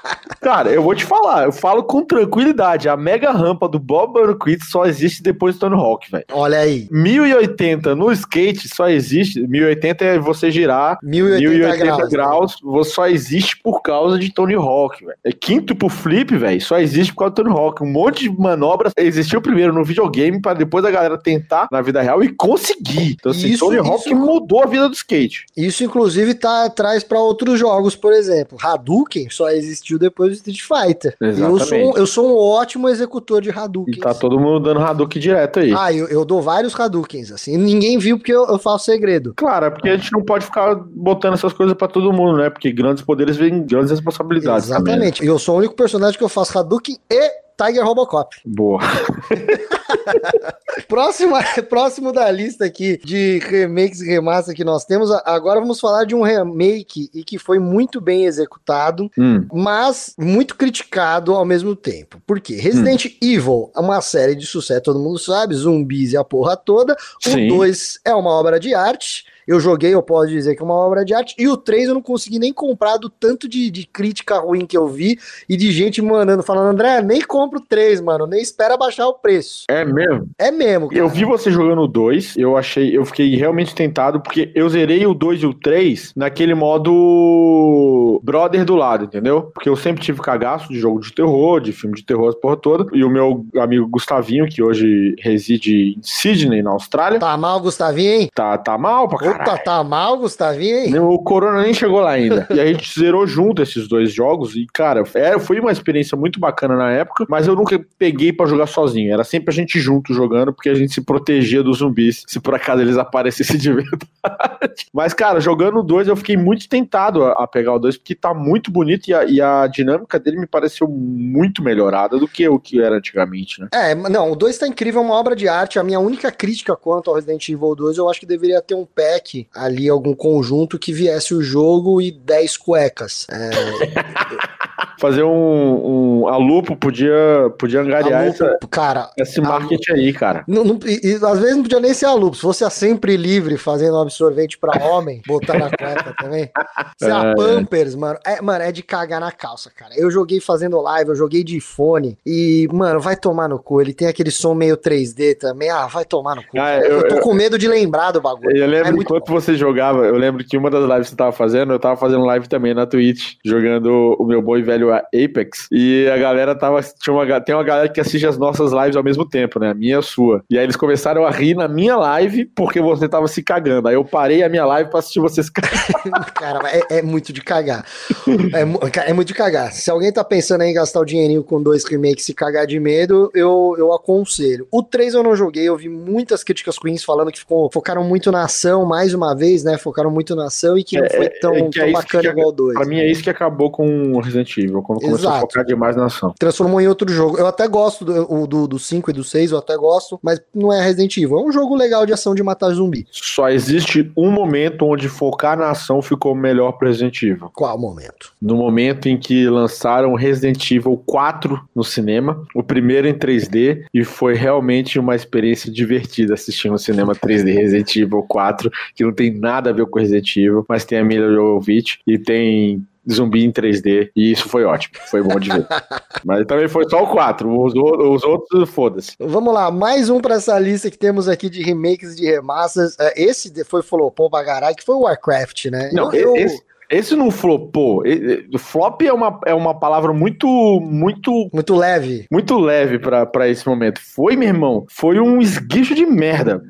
Speaker 1: Cara, eu vou te falar, eu falo com tranquilidade. A mega rampa do Bob Burnquist só existe depois do Tony Hawk, velho.
Speaker 2: Olha aí.
Speaker 1: 1080 no skate só existe. 1080 é você girar 1080, 1080 graus, graus né? só existe por causa de Tony Hawk, velho. É quinto pro flip, velho, só existe por causa do Tony Hawk. Um monte de manobras existiu primeiro no videogame para depois a galera tentar na vida real e conseguir. Então, assim, isso, Tony Hawk isso, mudou a vida do skate.
Speaker 2: Isso, inclusive, tá atrás para outros jogos, por exemplo. Hadouken só existiu depois do Street Fighter. Eu sou, eu sou um ótimo executor de Hadouken.
Speaker 1: E tá todo mundo dando Hadouken direto aí.
Speaker 2: Ah, eu, eu dou vários Hadoukens, assim. Ninguém viu porque eu, eu faço segredo.
Speaker 1: Claro, é porque a gente não pode ficar botando essas coisas para todo mundo, né? Porque grandes poderes vêm grandes responsabilidades.
Speaker 2: Exatamente. Também. Eu sou o único personagem que eu faço Hadouken e Tiger Robocop.
Speaker 1: Boa.
Speaker 2: próximo, próximo da lista aqui de remakes e remaster que nós temos, agora vamos falar de um remake e que foi muito bem executado, hum. mas muito criticado ao mesmo tempo. Por quê? Resident hum. Evil é uma série de sucesso, todo mundo sabe, zumbis e a porra toda. O 2 é uma obra de arte eu joguei, eu posso dizer que é uma obra de arte. E o 3 eu não consegui nem comprar do tanto de, de crítica ruim que eu vi e de gente mandando, falando, André, nem compra o 3, mano, nem espera baixar o preço.
Speaker 1: É É mesmo?
Speaker 2: É mesmo.
Speaker 1: Cara. Eu vi você jogando o 2, eu achei, eu fiquei realmente tentado, porque eu zerei o 2 e o 3 naquele modo brother do lado, entendeu? Porque eu sempre tive cagaço de jogo de terror, de filme de terror, as porra toda. E o meu amigo Gustavinho, que hoje reside em Sydney, na Austrália.
Speaker 2: Tá mal, Gustavinho, hein?
Speaker 1: Tá, tá mal pra caralho. Opa,
Speaker 2: tá mal, Gustavinho, hein?
Speaker 1: O Corona nem chegou lá ainda. e a gente zerou junto esses dois jogos. E, cara, é, foi uma experiência muito bacana na época, mas eu nunca peguei para jogar sozinho. Era sempre a gente junto jogando, porque a gente se protegia dos zumbis, se por acaso eles aparecessem de verdade. mas, cara, jogando o 2, eu fiquei muito tentado a, a pegar o 2, porque tá muito bonito e a, e a, dinâmica dele me pareceu muito melhorada do que o que era antigamente, né?
Speaker 2: É, não, o 2 tá incrível, é uma obra de arte. A minha única crítica quanto ao Resident Evil 2, eu acho que deveria ter um pack ali, algum conjunto que viesse o jogo e 10 cuecas. É...
Speaker 1: Fazer um, um. A Lupo podia, podia angariar Lupo, essa,
Speaker 2: cara,
Speaker 1: esse marketing aí, cara.
Speaker 2: Não, não, e, às vezes não podia nem ser a Lupo. Se fosse a sempre livre fazendo um absorvente pra homem, botar na cueca também. Se é. a Pampers, mano. É, mano, é de cagar na calça, cara. Eu joguei fazendo live, eu joguei de fone. E, mano, vai tomar no cu. Ele tem aquele som meio 3D também. Ah, vai tomar no cu. Ah, eu, eu, tô eu, com medo de lembrar do bagulho.
Speaker 1: Eu lembro é enquanto bom. você jogava, eu lembro que uma das lives que você tava fazendo, eu tava fazendo live também na Twitch, jogando o meu boi velho Apex. E a galera tava. Tinha uma, tem uma galera que assiste as nossas lives ao mesmo tempo, né? A minha e a sua. E aí eles começaram a rir na minha live porque você tava se cagando. Aí eu parei a minha live pra assistir vocês
Speaker 2: Cara, é, é, muito de cagar. É, é, muito de cagar. Se alguém tá pensando em gastar o dinheirinho com dois remakes e cagar de medo, eu, eu aconselho. O 3 eu não joguei, eu vi muitas críticas ruins falando que ficou, focaram muito na ação, mais uma vez, né? Focaram muito na ação e que não é, foi tão, é, tão bacana igual o 2.
Speaker 1: Pra mim é isso que acabou com o Resident Evil, quando Exato. começou a focar demais na ação.
Speaker 2: Transformou em outro jogo. Eu até gosto do, do, do 5 e do 6, eu até gosto, mas não é Resident Evil. É um jogo legal de ação de matar zumbi.
Speaker 1: Só existe um momento onde focar na ação ficou melhor pro Resident Evil.
Speaker 2: Qual momento?
Speaker 1: No momento em que lançaram Resident Evil 4 no cinema, o primeiro em 3D, e foi realmente uma experiência divertida assistir no cinema 3D Resident Evil 4, que não tem nada a ver com Resident Evil, mas tem a Mila Jovovich e tem zumbi em 3D, e isso foi ótimo, foi bom de ver. Mas também foi só o 4, os, os outros, foda-se.
Speaker 2: Vamos lá, mais um para essa lista que temos aqui de remakes de remasters. É, esse foi flopou pra caralho, que foi o Warcraft, né?
Speaker 1: Não, eu, esse, esse não flopou. Flop é uma, é uma palavra muito, muito.
Speaker 2: Muito leve.
Speaker 1: Muito leve para esse momento. Foi, meu irmão. Foi um esguicho de merda.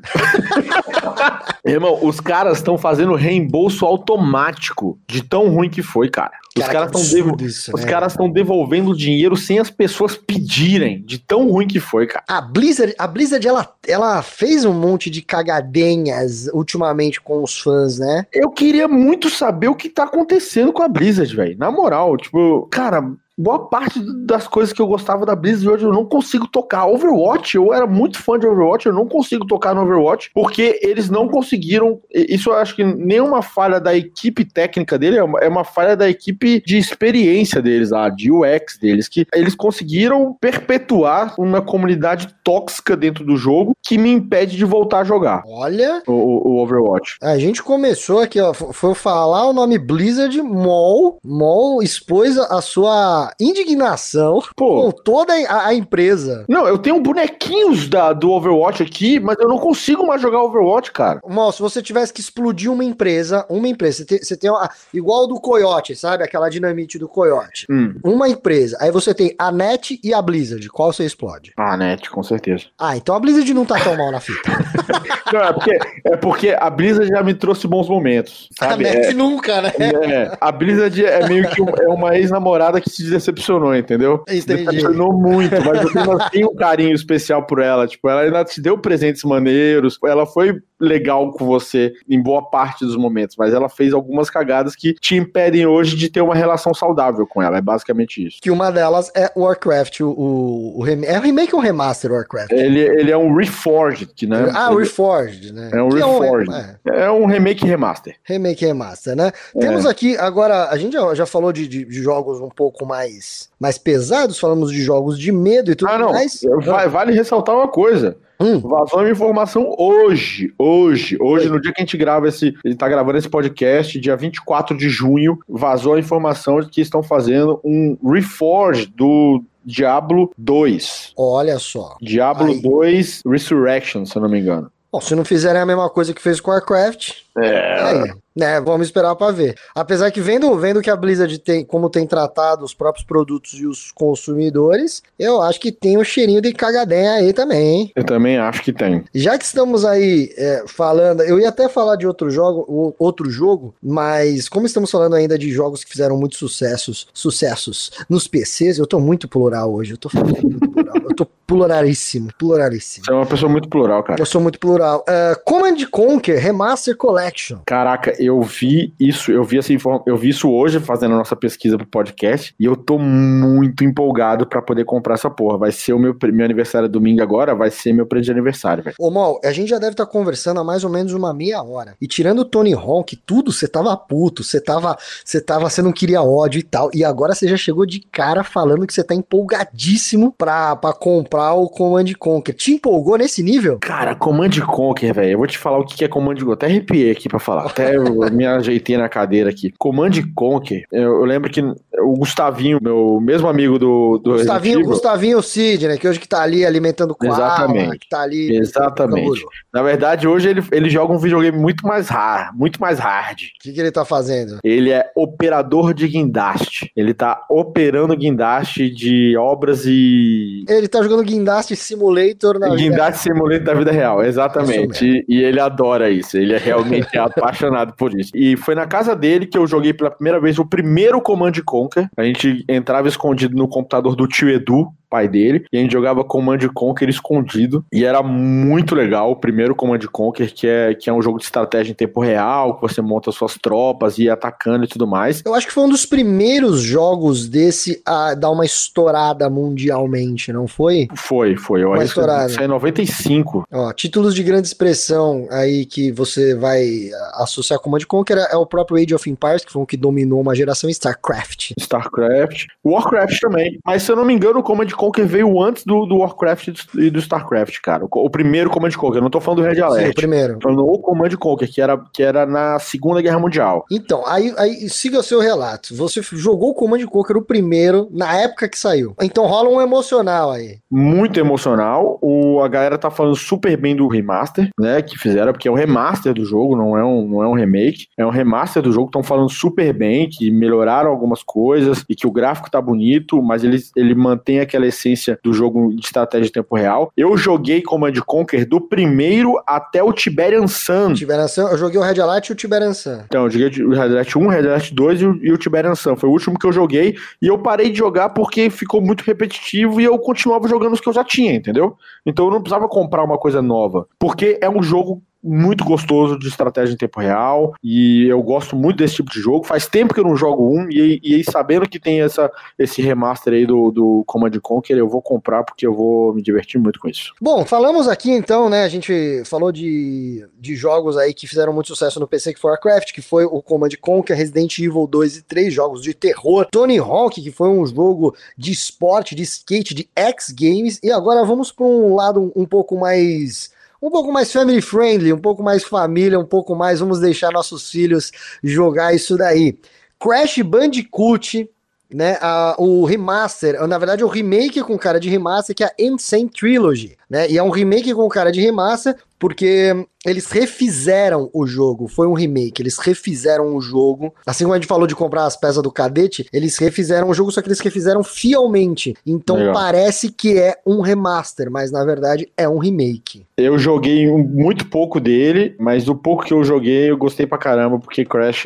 Speaker 1: irmão, os caras estão fazendo reembolso automático de tão ruim que foi, cara. Os caras estão devo... os né? caras estão devolvendo dinheiro sem as pessoas pedirem, de tão ruim que foi, cara.
Speaker 2: A Blizzard, a Blizzard ela, ela fez um monte de cagadenhas ultimamente com os fãs, né?
Speaker 1: Eu queria muito saber o que tá acontecendo com a Blizzard, velho. Na moral, tipo, cara, boa parte das coisas que eu gostava da Blizzard hoje eu não consigo tocar. Overwatch, eu era muito fã de Overwatch, eu não consigo tocar no Overwatch porque eles não conseguiram. Isso eu acho que nenhuma falha da equipe técnica dele, é uma, é uma falha da equipe de experiência deles, lá, de UX deles, que eles conseguiram perpetuar uma comunidade tóxica dentro do jogo que me impede de voltar a jogar.
Speaker 2: Olha.
Speaker 1: O, o Overwatch.
Speaker 2: A gente começou aqui, ó, foi falar o nome Blizzard, Mol, Mol expôs a sua indignação Pô. com toda a, a, empresa.
Speaker 1: Não, eu tenho bonequinhos da, do Overwatch aqui, mas eu não consigo mais jogar Overwatch, cara.
Speaker 2: Mal, se você tivesse que explodir uma empresa, uma empresa, você tem, você tem uma, igual do Coyote, sabe? Aquela dinamite do Coyote. Hum. Uma empresa, aí você tem a NET e a Blizzard. Qual você explode?
Speaker 1: A NET, com certeza.
Speaker 2: Ah, então a Blizzard não tá tão mal na fita.
Speaker 1: não, é porque, é porque a Blizzard já me trouxe bons momentos. Sabe?
Speaker 2: A NET é, nunca, né?
Speaker 1: É, a Blizzard é meio que um, é uma ex-namorada que se decepcionou, entendeu? Entendi. Decepcionou muito, mas eu tenho, tenho um carinho especial por ela. Tipo, ela ainda te deu presentes maneiros, ela foi legal com você em boa parte dos momentos, mas ela fez algumas cagadas que te impedem hoje de ter uma relação saudável com ela. É basicamente isso.
Speaker 2: Que uma delas é Warcraft, o, o, o é o remake ou remaster Warcraft?
Speaker 1: Ele, ele é um Reforged, né?
Speaker 2: Ah, ele, Reforged, né?
Speaker 1: É um que Reforged. É um, é. é um, remake remaster.
Speaker 2: Remake remaster, né? É. Temos aqui agora, a gente já, já falou de, de, de, jogos um pouco mais, mais pesados, falamos de jogos de medo e tudo ah, não. mais.
Speaker 1: Vale ressaltar uma coisa. Hum. Vazou uma informação hoje, hoje, hoje, no dia que a gente grava esse, ele tá gravando esse podcast, dia 24 de junho, vazou a informação de que estão fazendo um reforge do Diablo 2.
Speaker 2: Olha só.
Speaker 1: Diablo
Speaker 2: Aí.
Speaker 1: 2 Resurrection, se eu não me engano.
Speaker 2: Bom, se não fizerem a mesma coisa que fez com Warcraft,
Speaker 1: É.
Speaker 2: aí, né, vamos esperar pra ver. Apesar que vendo, vendo que a Blizzard tem, como tem tratado os próprios produtos e os consumidores, eu acho que tem um cheirinho de cagadenha aí também, hein?
Speaker 1: Eu também acho que tem.
Speaker 2: Já que estamos aí é, falando, eu ia até falar de outro jogo, outro jogo, mas como estamos falando ainda de jogos que fizeram muitos sucessos, sucessos nos PCs, eu tô muito plural hoje, eu tô falando muito plural, eu tô pluraríssimo, pluraríssimo.
Speaker 1: Você é uma pessoa muito plural, cara.
Speaker 2: Eu sou muito plural. É, Command Conquer Remaster Collection.
Speaker 1: Caraca, eu vi isso, eu vi essa informa- eu vi isso hoje fazendo a nossa pesquisa pro podcast e eu tô muito empolgado pra poder comprar essa porra. Vai ser o meu, meu aniversário domingo agora, vai ser meu presente de aniversário, velho.
Speaker 2: Ô, Mal, a gente já deve estar conversando há mais ou menos uma meia hora. E tirando o Tony Hawk, tudo, você tava puto, você tava, você tava, você não queria ódio e tal. E agora você já chegou de cara falando que você tá empolgadíssimo pra, pra comprar o Command Conquer. Te empolgou nesse nível?
Speaker 1: Cara, Command Conquer, velho. Eu vou te falar o que que é Command Conquer. Até arrepiei aqui pra falar. Até eu me ajeitei na cadeira aqui. Command Conquer, eu, eu lembro que o Gustavinho, meu mesmo amigo do, do
Speaker 2: Gustavinho,
Speaker 1: Evil-
Speaker 2: Gustavinho Cid, né? Que hoje que tá ali alimentando koala,
Speaker 1: Exatamente.
Speaker 2: que tá ali...
Speaker 1: Exatamente. Na verdade, hoje ele, ele joga um videogame muito mais hard, muito mais hard.
Speaker 2: O que, que ele tá fazendo?
Speaker 1: Ele é operador de guindaste. Ele tá operando guindaste de obras e.
Speaker 2: Ele tá jogando Guindaste Simulator na vida
Speaker 1: Guindaste simulator da vida real, exatamente. E, e ele adora isso. Ele é realmente apaixonado por isso. E foi na casa dele que eu joguei pela primeira vez o primeiro Command Conquer. A gente entrava escondido no computador do tio Edu, pai dele, e a gente jogava Command Conquer escondido. E era muito legal o primeiro Command Conquer, que é, que é um jogo de estratégia em tempo real, que você monta suas tropas e atacando e tudo mais.
Speaker 2: Eu acho que foi um dos primeiros jogos desse a dar uma estourada mundialmente, não foi?
Speaker 1: Foi, foi. Eu
Speaker 2: Uma
Speaker 1: acho que
Speaker 2: estourada.
Speaker 1: isso é em 95.
Speaker 2: Ó, títulos de grande expressão aí que você vai ah, associar com Command Conquer é o próprio Age of Empires, que foi um que dominou uma geração, StarCraft.
Speaker 1: StarCraft. Warcraft também. Mas se eu não me engano, o Command Conquer veio antes do, do Warcraft e do- StarCraft, cara. O, o primeiro Command Conquer. Eu não tô falando do Red
Speaker 2: Sim, o
Speaker 1: Alert.
Speaker 2: primeiro.
Speaker 1: Tô falando o Command Conquer, que era, que era na Segunda Guerra Mundial.
Speaker 2: Então, aí, aí siga o seu relato. Você jogou o Command Conquer o primeiro, na época que saiu. Então rola um emocional aí.
Speaker 1: Muito emocional. O, a galera tá falando super bem do remaster, né? Que fizeram, porque é um remaster do jogo, não é um, não é um remake. É um remaster do jogo. Estão falando super bem, que melhoraram algumas coisas e que o gráfico tá bonito, mas ele, ele mantém aquela essência do jogo de estratégia em tempo real. Eu joguei Command Conquer do primeiro até o Tiberian Sun.
Speaker 2: Tiberian Sun, eu joguei o Red Alert e o Tiberian Sun.
Speaker 1: Então, eu joguei o Red Alert 1, Red Alert 2 e o, e o Tiberian Sun. Foi o último que eu joguei. E eu parei de jogar porque ficou muito repetitivo e eu continuava jogando os que eu já tinha, entendeu? Então eu não precisava comprar uma coisa nova. Porque é um jogo muito gostoso de estratégia em tempo real e eu gosto muito desse tipo de jogo. Faz tempo que eu não jogo um e, e sabendo que tem essa, esse remaster aí do, do Command Conquer, eu vou comprar porque eu vou me divertir muito com isso.
Speaker 2: Bom, falamos aqui então, né? A gente falou de, de jogos aí que fizeram muito sucesso no PC, que foi Warcraft, que foi o Command Conquer, Resident Evil 2 e 3, jogos de terror, Tony Hawk, que foi um jogo de esporte, de skate, de X Games, e agora vamos para um lado um pouco mais. Um pouco mais family friendly, um pouco mais família, um pouco mais. Vamos deixar nossos filhos jogar isso daí. Crash Bandicoot, né? a- o remaster, na verdade, o remake com cara de remaster, que é a Insane Trilogy, né? E é um remake com cara de remaster, porque eles refizeram o jogo. Foi um remake, eles refizeram o jogo. Assim como a gente falou de comprar as peças do cadete, eles refizeram o jogo, só que eles refizeram fielmente. Então
Speaker 1: Legal.
Speaker 2: parece que é um remaster, mas na verdade é um remake.
Speaker 1: Eu joguei muito pouco dele, mas do pouco que eu joguei, eu gostei pra caramba, porque Crash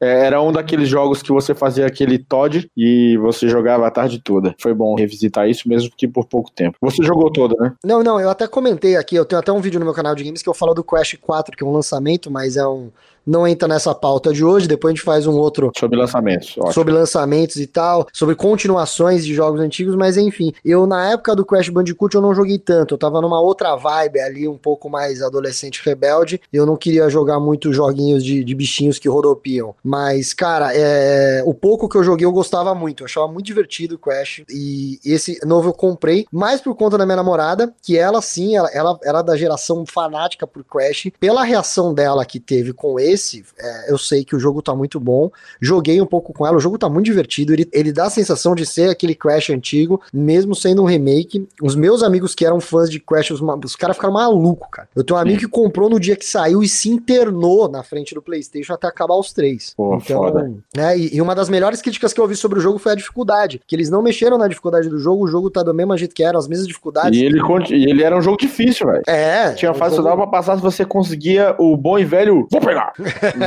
Speaker 1: é, era um daqueles jogos que você fazia aquele Todd e você jogava a tarde toda. Foi bom revisitar isso, mesmo que por pouco tempo. Você jogou todo, né?
Speaker 2: Não, não, eu até comentei aqui, eu tenho até um vídeo no meu canal de games que eu falo do Crash 4, que é um lançamento, mas é um. Não entra nessa pauta de hoje, depois a gente faz um outro
Speaker 1: Sobre lançamentos. Ótimo.
Speaker 2: sobre lançamentos e tal, sobre continuações de jogos antigos, mas enfim, eu na época do Crash Bandicoot eu não joguei tanto, eu tava numa outra vibe ali, um pouco mais adolescente rebelde, eu não queria jogar muito joguinhos de, de bichinhos que rodopiam, mas cara, é, o pouco que eu joguei eu gostava muito, eu achava muito divertido o Crash, e esse novo eu comprei, mais por conta da minha namorada, que ela sim, ela, ela era da geração fanática por Crash, pela reação dela que teve com esse, esse, é, eu sei que o jogo tá muito bom. Joguei um pouco com ela, o jogo tá muito divertido. Ele, ele dá a sensação de ser aquele Crash antigo, mesmo sendo um remake. Os meus amigos que eram fãs de Crash, os, os caras ficaram malucos, cara. Eu tenho um amigo Sim. que comprou no dia que saiu e se internou na frente do PlayStation até acabar os três. Pô, então, foda. Né, e, e, uma das melhores críticas que eu ouvi sobre o jogo foi a dificuldade. Que eles não mexeram na dificuldade do jogo, o jogo tá do mesmo jeito que era, as mesmas dificuldades.
Speaker 1: E ele, e ele era um jogo difícil, velho.
Speaker 2: É.
Speaker 1: Tinha fase jogo... pra passar se você conseguia o bom e velho. Vou pegar!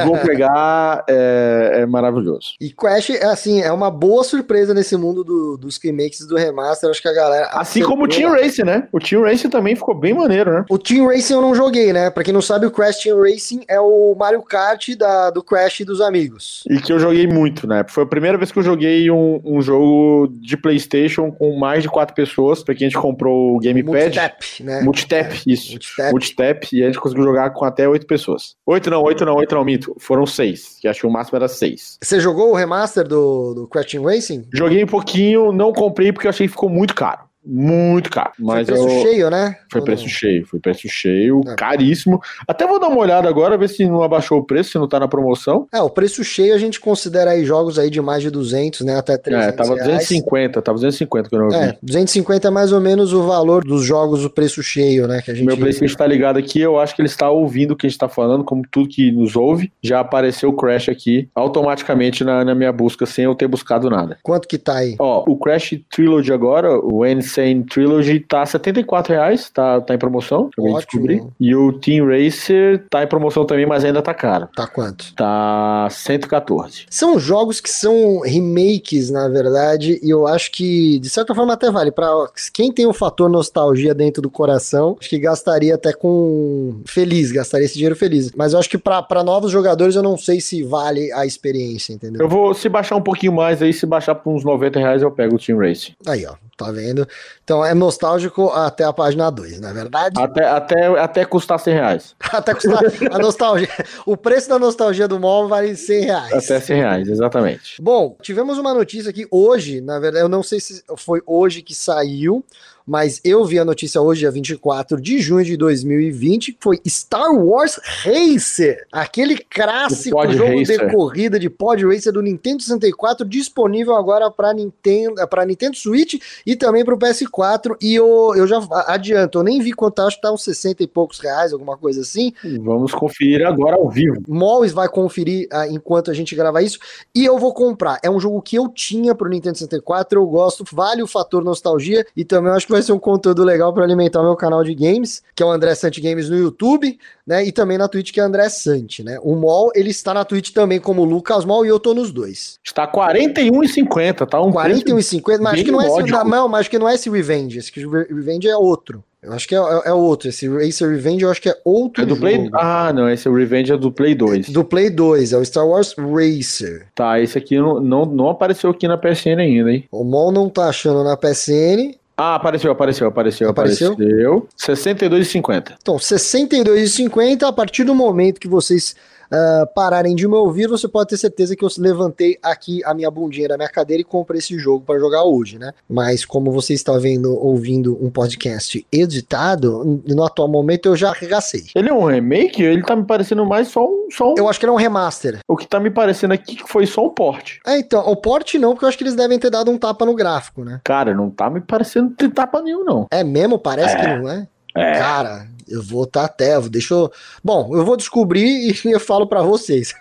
Speaker 1: Vou pegar é, é, maravilhoso.
Speaker 2: E Crash, assim, é uma boa surpresa nesse mundo do, dos remakes do remaster. Acho que a galera.
Speaker 1: Assim como o Team Racing, né? O Team Racing também ficou bem maneiro, né?
Speaker 2: O Team Racing eu não joguei, né? Pra quem não sabe, o Crash Team Racing é o Mario Kart da, do Crash e dos amigos.
Speaker 1: E que eu joguei muito, né? Foi a primeira vez que eu joguei um, um jogo de PlayStation com mais de quatro pessoas, porque a gente comprou o Gamepad. Multitap, né? Multitap, isso. Multitap. Multitap, e a gente conseguiu jogar com até oito pessoas. Oito não, oito não, oito não, mito. Foram seis, que acho que o máximo era seis.
Speaker 2: Você jogou o remaster do, do Crash Racing?
Speaker 1: Joguei um pouquinho, não comprei porque eu achei que ficou muito caro muito caro. Mas
Speaker 2: foi preço
Speaker 1: eu...
Speaker 2: cheio, né?
Speaker 1: Foi preço cheio, foi preço cheio, é. caríssimo. Até vou dar uma olhada agora, ver se não abaixou o preço, se não tá na promoção.
Speaker 2: É, o preço cheio a gente considera aí jogos aí de mais de 200, né? Até 300
Speaker 1: É, tava reais. 250, tava 250 que eu não vi. É,
Speaker 2: 250 é mais ou menos o valor dos jogos, o preço cheio, né? Que a gente...
Speaker 1: Meu PlayStation tá ligado aqui, eu acho que ele está ouvindo o que a gente tá falando, como tudo que nos ouve. Já apareceu o Crash aqui, automaticamente na, na minha busca, sem eu ter buscado nada.
Speaker 2: Quanto que tá aí?
Speaker 1: Ó, o Crash Trilogy agora, o Insane Trilogy, tá 74 reais, tá, tá em promoção. Ótimo. descobrir. E o Team Racer tá em promoção também, mas ainda tá caro.
Speaker 2: Tá quanto?
Speaker 1: Tá 114.
Speaker 2: São jogos que são remakes, na verdade, e eu acho que, de certa forma, até vale. para quem tem o um fator nostalgia dentro do coração, acho que gastaria até com. Feliz, gastaria esse dinheiro feliz. Mas eu acho que para novos jogadores, eu não sei se vale a experiência, entendeu?
Speaker 1: Eu vou, se baixar um pouquinho mais aí, se baixar por uns 90 reais, eu pego o Team Race.
Speaker 2: Aí, ó. Tá vendo? Então é nostálgico até a página 2, não é verdade?
Speaker 1: Até, até, até custar 100 reais.
Speaker 2: até custar a nostalgia. O preço da nostalgia do mall vale 100 reais.
Speaker 1: Até 100 reais, exatamente.
Speaker 2: Bom, tivemos uma notícia aqui hoje, na verdade, eu não sei se foi hoje que saiu, mas eu vi a notícia hoje, dia 24 de junho de 2020, que foi Star Wars Racer, aquele clássico jogo Racer. de corrida de pod racer do Nintendo 64, disponível agora para Nintendo, para Nintendo Switch e também para o PS4. E eu, eu já adianto, eu nem vi quanto acho que tá uns 60 e poucos reais, alguma coisa assim.
Speaker 1: Vamos conferir agora ao vivo.
Speaker 2: Mois vai conferir uh, enquanto a gente grava isso e eu vou comprar. É um jogo que eu tinha para o Nintendo 64, eu gosto, vale o fator nostalgia e também acho que vai ser um conteúdo legal para alimentar o meu canal de games, que é o André Sante Games no YouTube, né? E também na Twitch, que é André Sante, né? O Mol, ele está na Twitch também como Lucas Mol e eu tô nos dois.
Speaker 1: Está 41,50, tá um
Speaker 2: 41,50, mas acho que não é esse, não, mas acho que não é esse Revenge, esse Revenge é outro. Eu acho que é, é, é, outro. Esse Racer Revenge eu acho que é outro.
Speaker 1: É do jogo. Play. Ah, não. Esse Revenge é do Play 2.
Speaker 2: Do Play 2, é o Star Wars Racer.
Speaker 1: Tá, esse aqui não, não, não apareceu aqui na PSN ainda, hein?
Speaker 2: O Mol não tá achando na PSN.
Speaker 1: Ah, apareceu, apareceu, apareceu, apareceu. apareceu. 62,50.
Speaker 2: Então, 62,50 a partir do momento que vocês uh, pararem de me ouvir, você pode ter certeza que eu levantei aqui a minha bundinha da minha cadeira e comprei esse jogo para jogar hoje, né? Mas como você está vendo, ouvindo um podcast editado, no atual momento eu já arregacei.
Speaker 1: Ele é um remake? Ele tá me parecendo mais só um, só um...
Speaker 2: Eu acho que ele é um remaster.
Speaker 1: O que tá me parecendo aqui que foi só um port.
Speaker 2: É, então, o port não, porque eu acho que eles devem ter dado um tapa no gráfico, né?
Speaker 1: Cara, não tá me parecendo ter tapa nenhum, não.
Speaker 2: É mesmo? Parece é. que não é? É. Cara, eu vou estar tá até, deixa eu... Bom, eu vou descobrir e eu falo para vocês.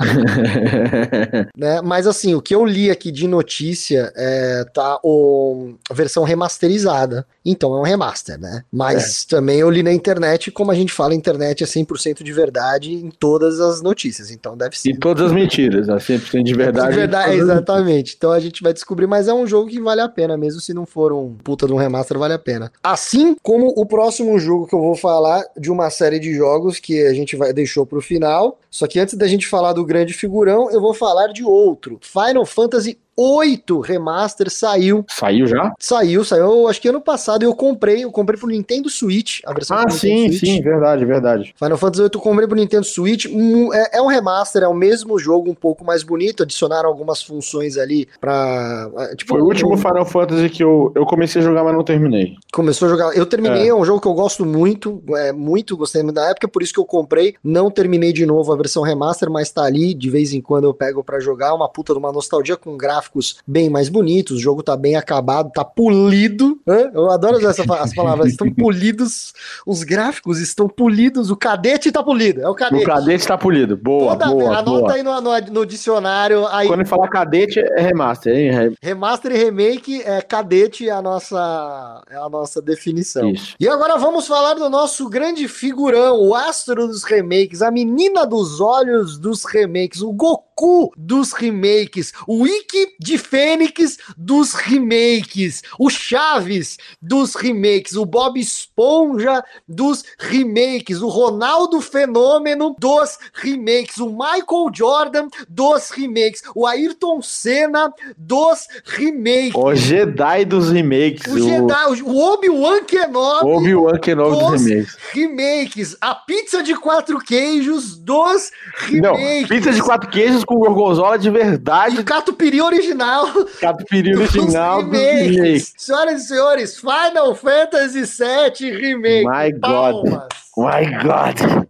Speaker 2: né? Mas assim, o que eu li aqui de notícia é tá o a versão remasterizada. Então é um remaster, né? Mas é. também eu li na internet, como a gente fala, a internet é 100% de verdade em todas as notícias. Então deve ser.
Speaker 1: E todas as mentiras, é 100% de verdade.
Speaker 2: De verdade, exatamente. Então a gente vai descobrir, mas é um jogo que vale a pena, mesmo se não for um puta de um remaster, vale a pena. Assim como o próximo jogo que eu vou falar de uma série de jogos que a gente vai deixou pro final. Só que antes da gente falar do grande figurão, eu vou falar de outro. Final Fantasy 8 Remaster saiu.
Speaker 1: Saiu já?
Speaker 2: Saiu, saiu, acho que ano passado eu comprei, eu comprei pro Nintendo Switch,
Speaker 1: a versão Ah, sim, Switch. sim, verdade, verdade.
Speaker 2: Final Fantasy VIII eu comprei pro Nintendo Switch, é, é, um remaster, é o mesmo jogo, um pouco mais bonito, adicionaram algumas funções ali pra...
Speaker 1: Tipo, Foi o último um... Final Fantasy que eu, eu comecei a jogar, mas não terminei.
Speaker 2: Começou a jogar, eu terminei, é, é um jogo que eu gosto muito, é, muito gostei da época, por isso que eu comprei, não terminei de novo a versão remaster, mas tá ali, de vez em quando eu pego para jogar, uma puta de uma nostalgia com gráficos bem mais bonitos, o jogo tá bem acabado, tá polido, né? eu adoro usar essa, as palavras, estão polidos, os gráficos estão polidos, o cadete tá polido, é o cadete.
Speaker 1: O cadete tá polido, boa, Toda, boa,
Speaker 2: Anota
Speaker 1: boa.
Speaker 2: aí no, no, no, dicionário. Aí,
Speaker 1: Quando falar cadete, é remaster, hein?
Speaker 2: Remaster e remake, é cadete é a nossa, é a nossa definição. Isso. E agora vamos falar do nosso grande figurão, o astro dos remakes, a menina dos olhos dos remakes, o Goku dos remakes, o Ikki de Fênix dos remakes, o Chaves dos remakes, o Bob Esponja dos remakes, o Ronaldo Fenômeno dos remakes, o Michael Jordan dos remakes, o Ayrton Senna dos remakes.
Speaker 1: O Jedi dos remakes.
Speaker 2: O, o... Jedi, o Obi-Wan Kenobi.
Speaker 1: Obi-Wan Kenobi dos remakes.
Speaker 2: remakes. A pizza de quatro queijos dos remakes. Não,
Speaker 1: pizza de quatro queijos com gorgonzola de verdade. E
Speaker 2: catupiry original.
Speaker 1: Catupiry original remakes.
Speaker 2: Senhoras e senhores, Final Fantasy VII Remake.
Speaker 1: My Palmas. God. My God.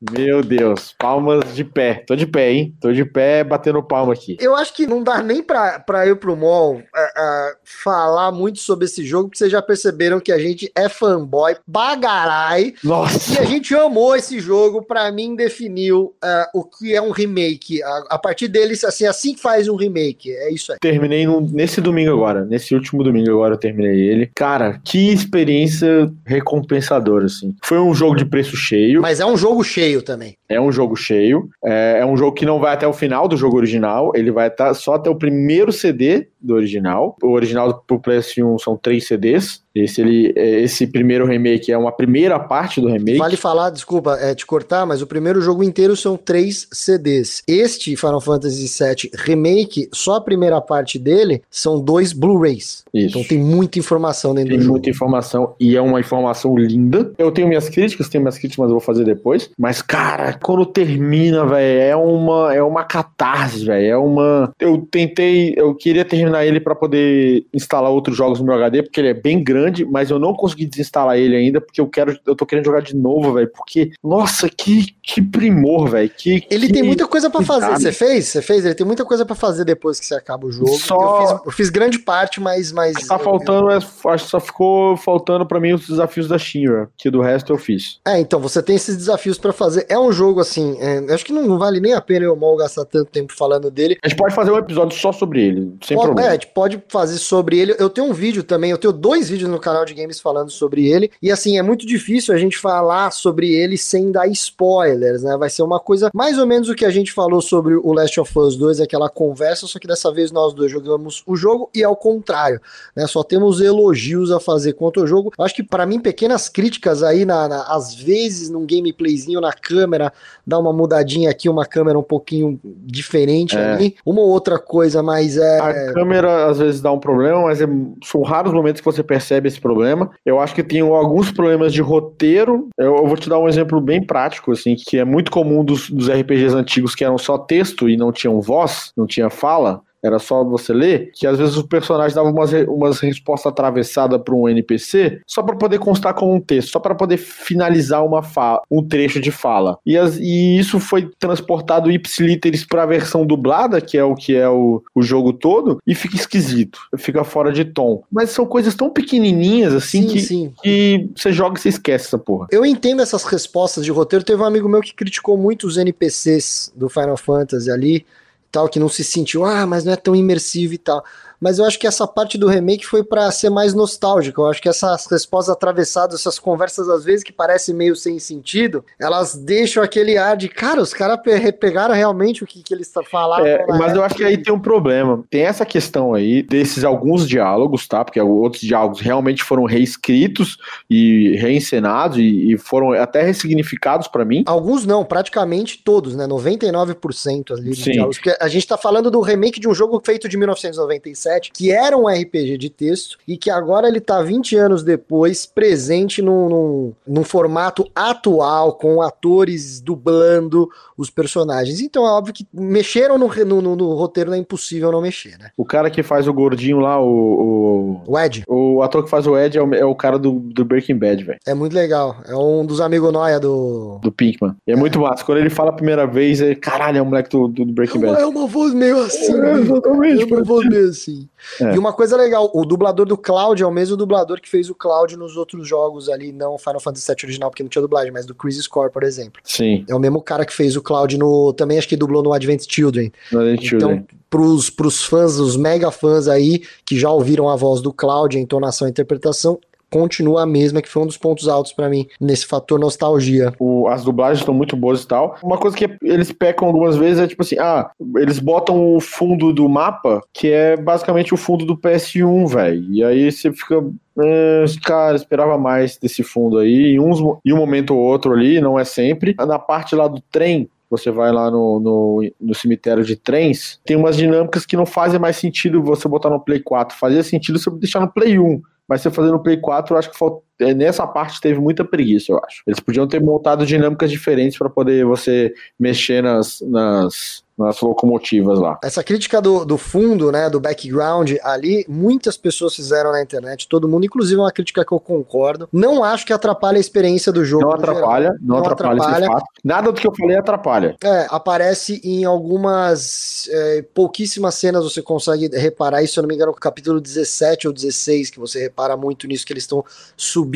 Speaker 1: Meu Deus, palmas de pé. Tô de pé, hein? Tô de pé batendo palma aqui.
Speaker 2: Eu acho que não dá nem pra, pra eu pro mall uh, uh, falar muito sobre esse jogo, porque vocês já perceberam que a gente é fanboy bagarai.
Speaker 1: Nossa.
Speaker 2: E a gente amou esse jogo. Pra mim, definiu uh, o que é um remake. A, a, partir deles, assim, assim que faz um remake. É isso aí.
Speaker 1: Terminei no, nesse domingo agora. Nesse último domingo agora eu terminei ele. Cara, que experiência recompensadora, assim. Foi um jogo de preço cheio.
Speaker 2: Mas é um jogo cheio cheio também.
Speaker 1: É um jogo cheio. É, é, um jogo que não vai até o final do jogo original. Ele vai estar tá só até o primeiro CD do original. O original pro PlayStation 1 são três CDs. Esse, ele, é, esse primeiro remake é uma primeira parte do remake.
Speaker 2: Vale falar, desculpa é, te cortar, mas o primeiro jogo inteiro são três CDs. Este Final Fantasy VII Remake, só a primeira parte dele são dois Blu-rays. Então tem muita informação dentro
Speaker 1: tem
Speaker 2: do jogo.
Speaker 1: Tem muita informação e é uma informação linda. Eu tenho minhas críticas, tenho minhas críticas, mas eu vou fazer depois. Mas, cara, quando termina, velho, é uma, é uma catarse, velho. É uma. Eu tentei, eu queria terminar ele para poder instalar outros jogos no meu HD, porque ele é bem grande grande, mas eu não consegui desinstalar ele ainda, porque eu quero, eu tô querendo jogar de novo, velho. Porque, nossa, que, que primor, velho. Que,
Speaker 2: ele
Speaker 1: que,
Speaker 2: tem muita coisa para fazer. Você fez? Você fez? Ele tem muita coisa para fazer depois que você acaba o jogo. Só... Eu fiz, eu, fiz, grande parte, mas. mas
Speaker 1: tá eu, faltando, eu... É, acho que só ficou faltando para mim os desafios da Shinra, que do resto eu fiz.
Speaker 2: É, então, você tem esses desafios para fazer. É um jogo assim, é, acho que não, vale nem a pena eu mal gastar tanto tempo falando dele.
Speaker 1: A gente pode fazer um episódio só sobre ele, sem pode, problema.
Speaker 2: É, a gente pode fazer sobre ele. Eu tenho um vídeo também, eu tenho dois vídeos no canal de games falando sobre ele. E assim, é muito difícil a gente falar sobre ele sem dar spoilers, né? Vai ser uma coisa mais ou menos o que a gente falou sobre o Last of Us 2, aquela conversa, só que dessa vez nós dois jogamos o jogo e ao contrário, né? Só temos elogios a fazer contra o jogo. Acho que para mim, pequenas críticas aí, na, na, às vezes, num gameplayzinho na câmera, dá uma mudadinha aqui, uma câmera um pouquinho diferente é. ali. Uma ou outra coisa, mas é.
Speaker 1: A câmera às vezes dá um problema, mas é, são raros momentos que você percebe esse problema. Eu acho que tem alguns problemas de roteiro. Eu, eu, vou te dar um exemplo bem prático, assim, que é muito comum dos, dos RPGs antigos que eram só texto e não tinham voz, não tinha fala era só você ler, que às vezes o personagem dava umas, umas respostas atravessadas para um NPC só para poder constar como um texto, só para poder finalizar uma fala, um trecho de fala. E, as, e isso foi transportado ipsiliteris para a versão dublada, que é o que é o, o jogo todo, e fica esquisito, fica fora de tom. Mas são coisas tão pequenininhas assim sim, que, sim. que você joga e você esquece essa porra.
Speaker 2: Eu entendo essas respostas de roteiro. Teve um amigo meu que criticou muito os NPCs do Final Fantasy ali tal, que não se sentiu, ah, mas não é tão imersivo e tal. Mas eu acho que essa parte do remake foi para ser mais nostálgica. Eu acho que essas respostas atravessadas, essas conversas às vezes que parecem meio sem sentido, elas deixam aquele ar de, cara, os caras pegaram realmente o que, que eles falaram.
Speaker 1: É, mas eu acho que aí tem um problema. Tem essa questão aí desses alguns diálogos, tá? Porque outros diálogos realmente foram reescritos e reencenados e, e foram até ressignificados para mim.
Speaker 2: Alguns não, praticamente todos, né? 99% ali de diálogos. Porque a gente tá falando do remake de um jogo feito de 1997, que era um RPG de texto e que agora ele tá 20 anos depois presente num, num, num formato atual, com atores dublando os personagens. Então é óbvio que mexeram no, no, no roteiro, não é impossível não mexer, né?
Speaker 1: O cara que faz o gordinho lá, o. O,
Speaker 2: o Ed.
Speaker 1: O ator que faz o Ed é o, é o cara do, do Breaking Bad, velho.
Speaker 2: É muito legal. É um dos amigos noia do.
Speaker 1: Do Pinkman. E é, é, muito massa. Quando ele fala a primeira vez, é caralho, é o moleque do, do Breaking Bad.
Speaker 2: É uma voz meio assim. É, exatamente. É uma voz meio assim. É. E uma coisa legal, o dublador do Cloud é o mesmo dublador que fez o Cloud nos outros jogos ali, não Final Fantasy VII original, porque não tinha dublagem, mas do Crisis Core, por exemplo.
Speaker 1: Sim.
Speaker 2: É o mesmo cara que fez o Cloud no. Também acho que dublou no Advent Children. No Advent então, Children. Pros, pros fãs, os mega fãs aí, que já ouviram a voz do Cloud, a entonação e a interpretação, continua a mesma, que foi um dos pontos altos para mim nesse fator nostalgia.
Speaker 1: O, as dublagens estão muito boas e tal. Uma coisa que eles pecam algumas vezes é tipo assim: ah, eles botam o fundo do mapa, que é basicamente o fundo do PS1, velho. E aí você fica. Eh, cara, esperava mais desse fundo aí. Em, uns, em um momento ou outro ali, não é sempre. Na parte lá do trem, você vai lá no, no, no, cemitério de trens, tem umas dinâmicas que não fazem mais sentido você botar no Play 4. Fazia sentido você deixar no Play 1 mas você fazendo o Play 4, eu acho que falta, nessa parte teve muita preguiça, eu acho. Eles podiam ter montado dinâmicas diferentes para poder você mexer nas, nas, nas locomotivas lá.
Speaker 2: Essa crítica do, do fundo, né, do background ali, muitas pessoas fizeram na internet, todo mundo, inclusive uma crítica que eu concordo. Não acho que atrapalha a experiência do jogo.
Speaker 1: Não atrapalha, não, não, atrapalha, atrapalha. Nada do que eu falei atrapalha.
Speaker 2: É, aparece em algumas é, pouquíssimas cenas você consegue reparar isso, se eu não me engano, no capítulo 17 ou 16, que você repara muito nisso, que eles estão subindo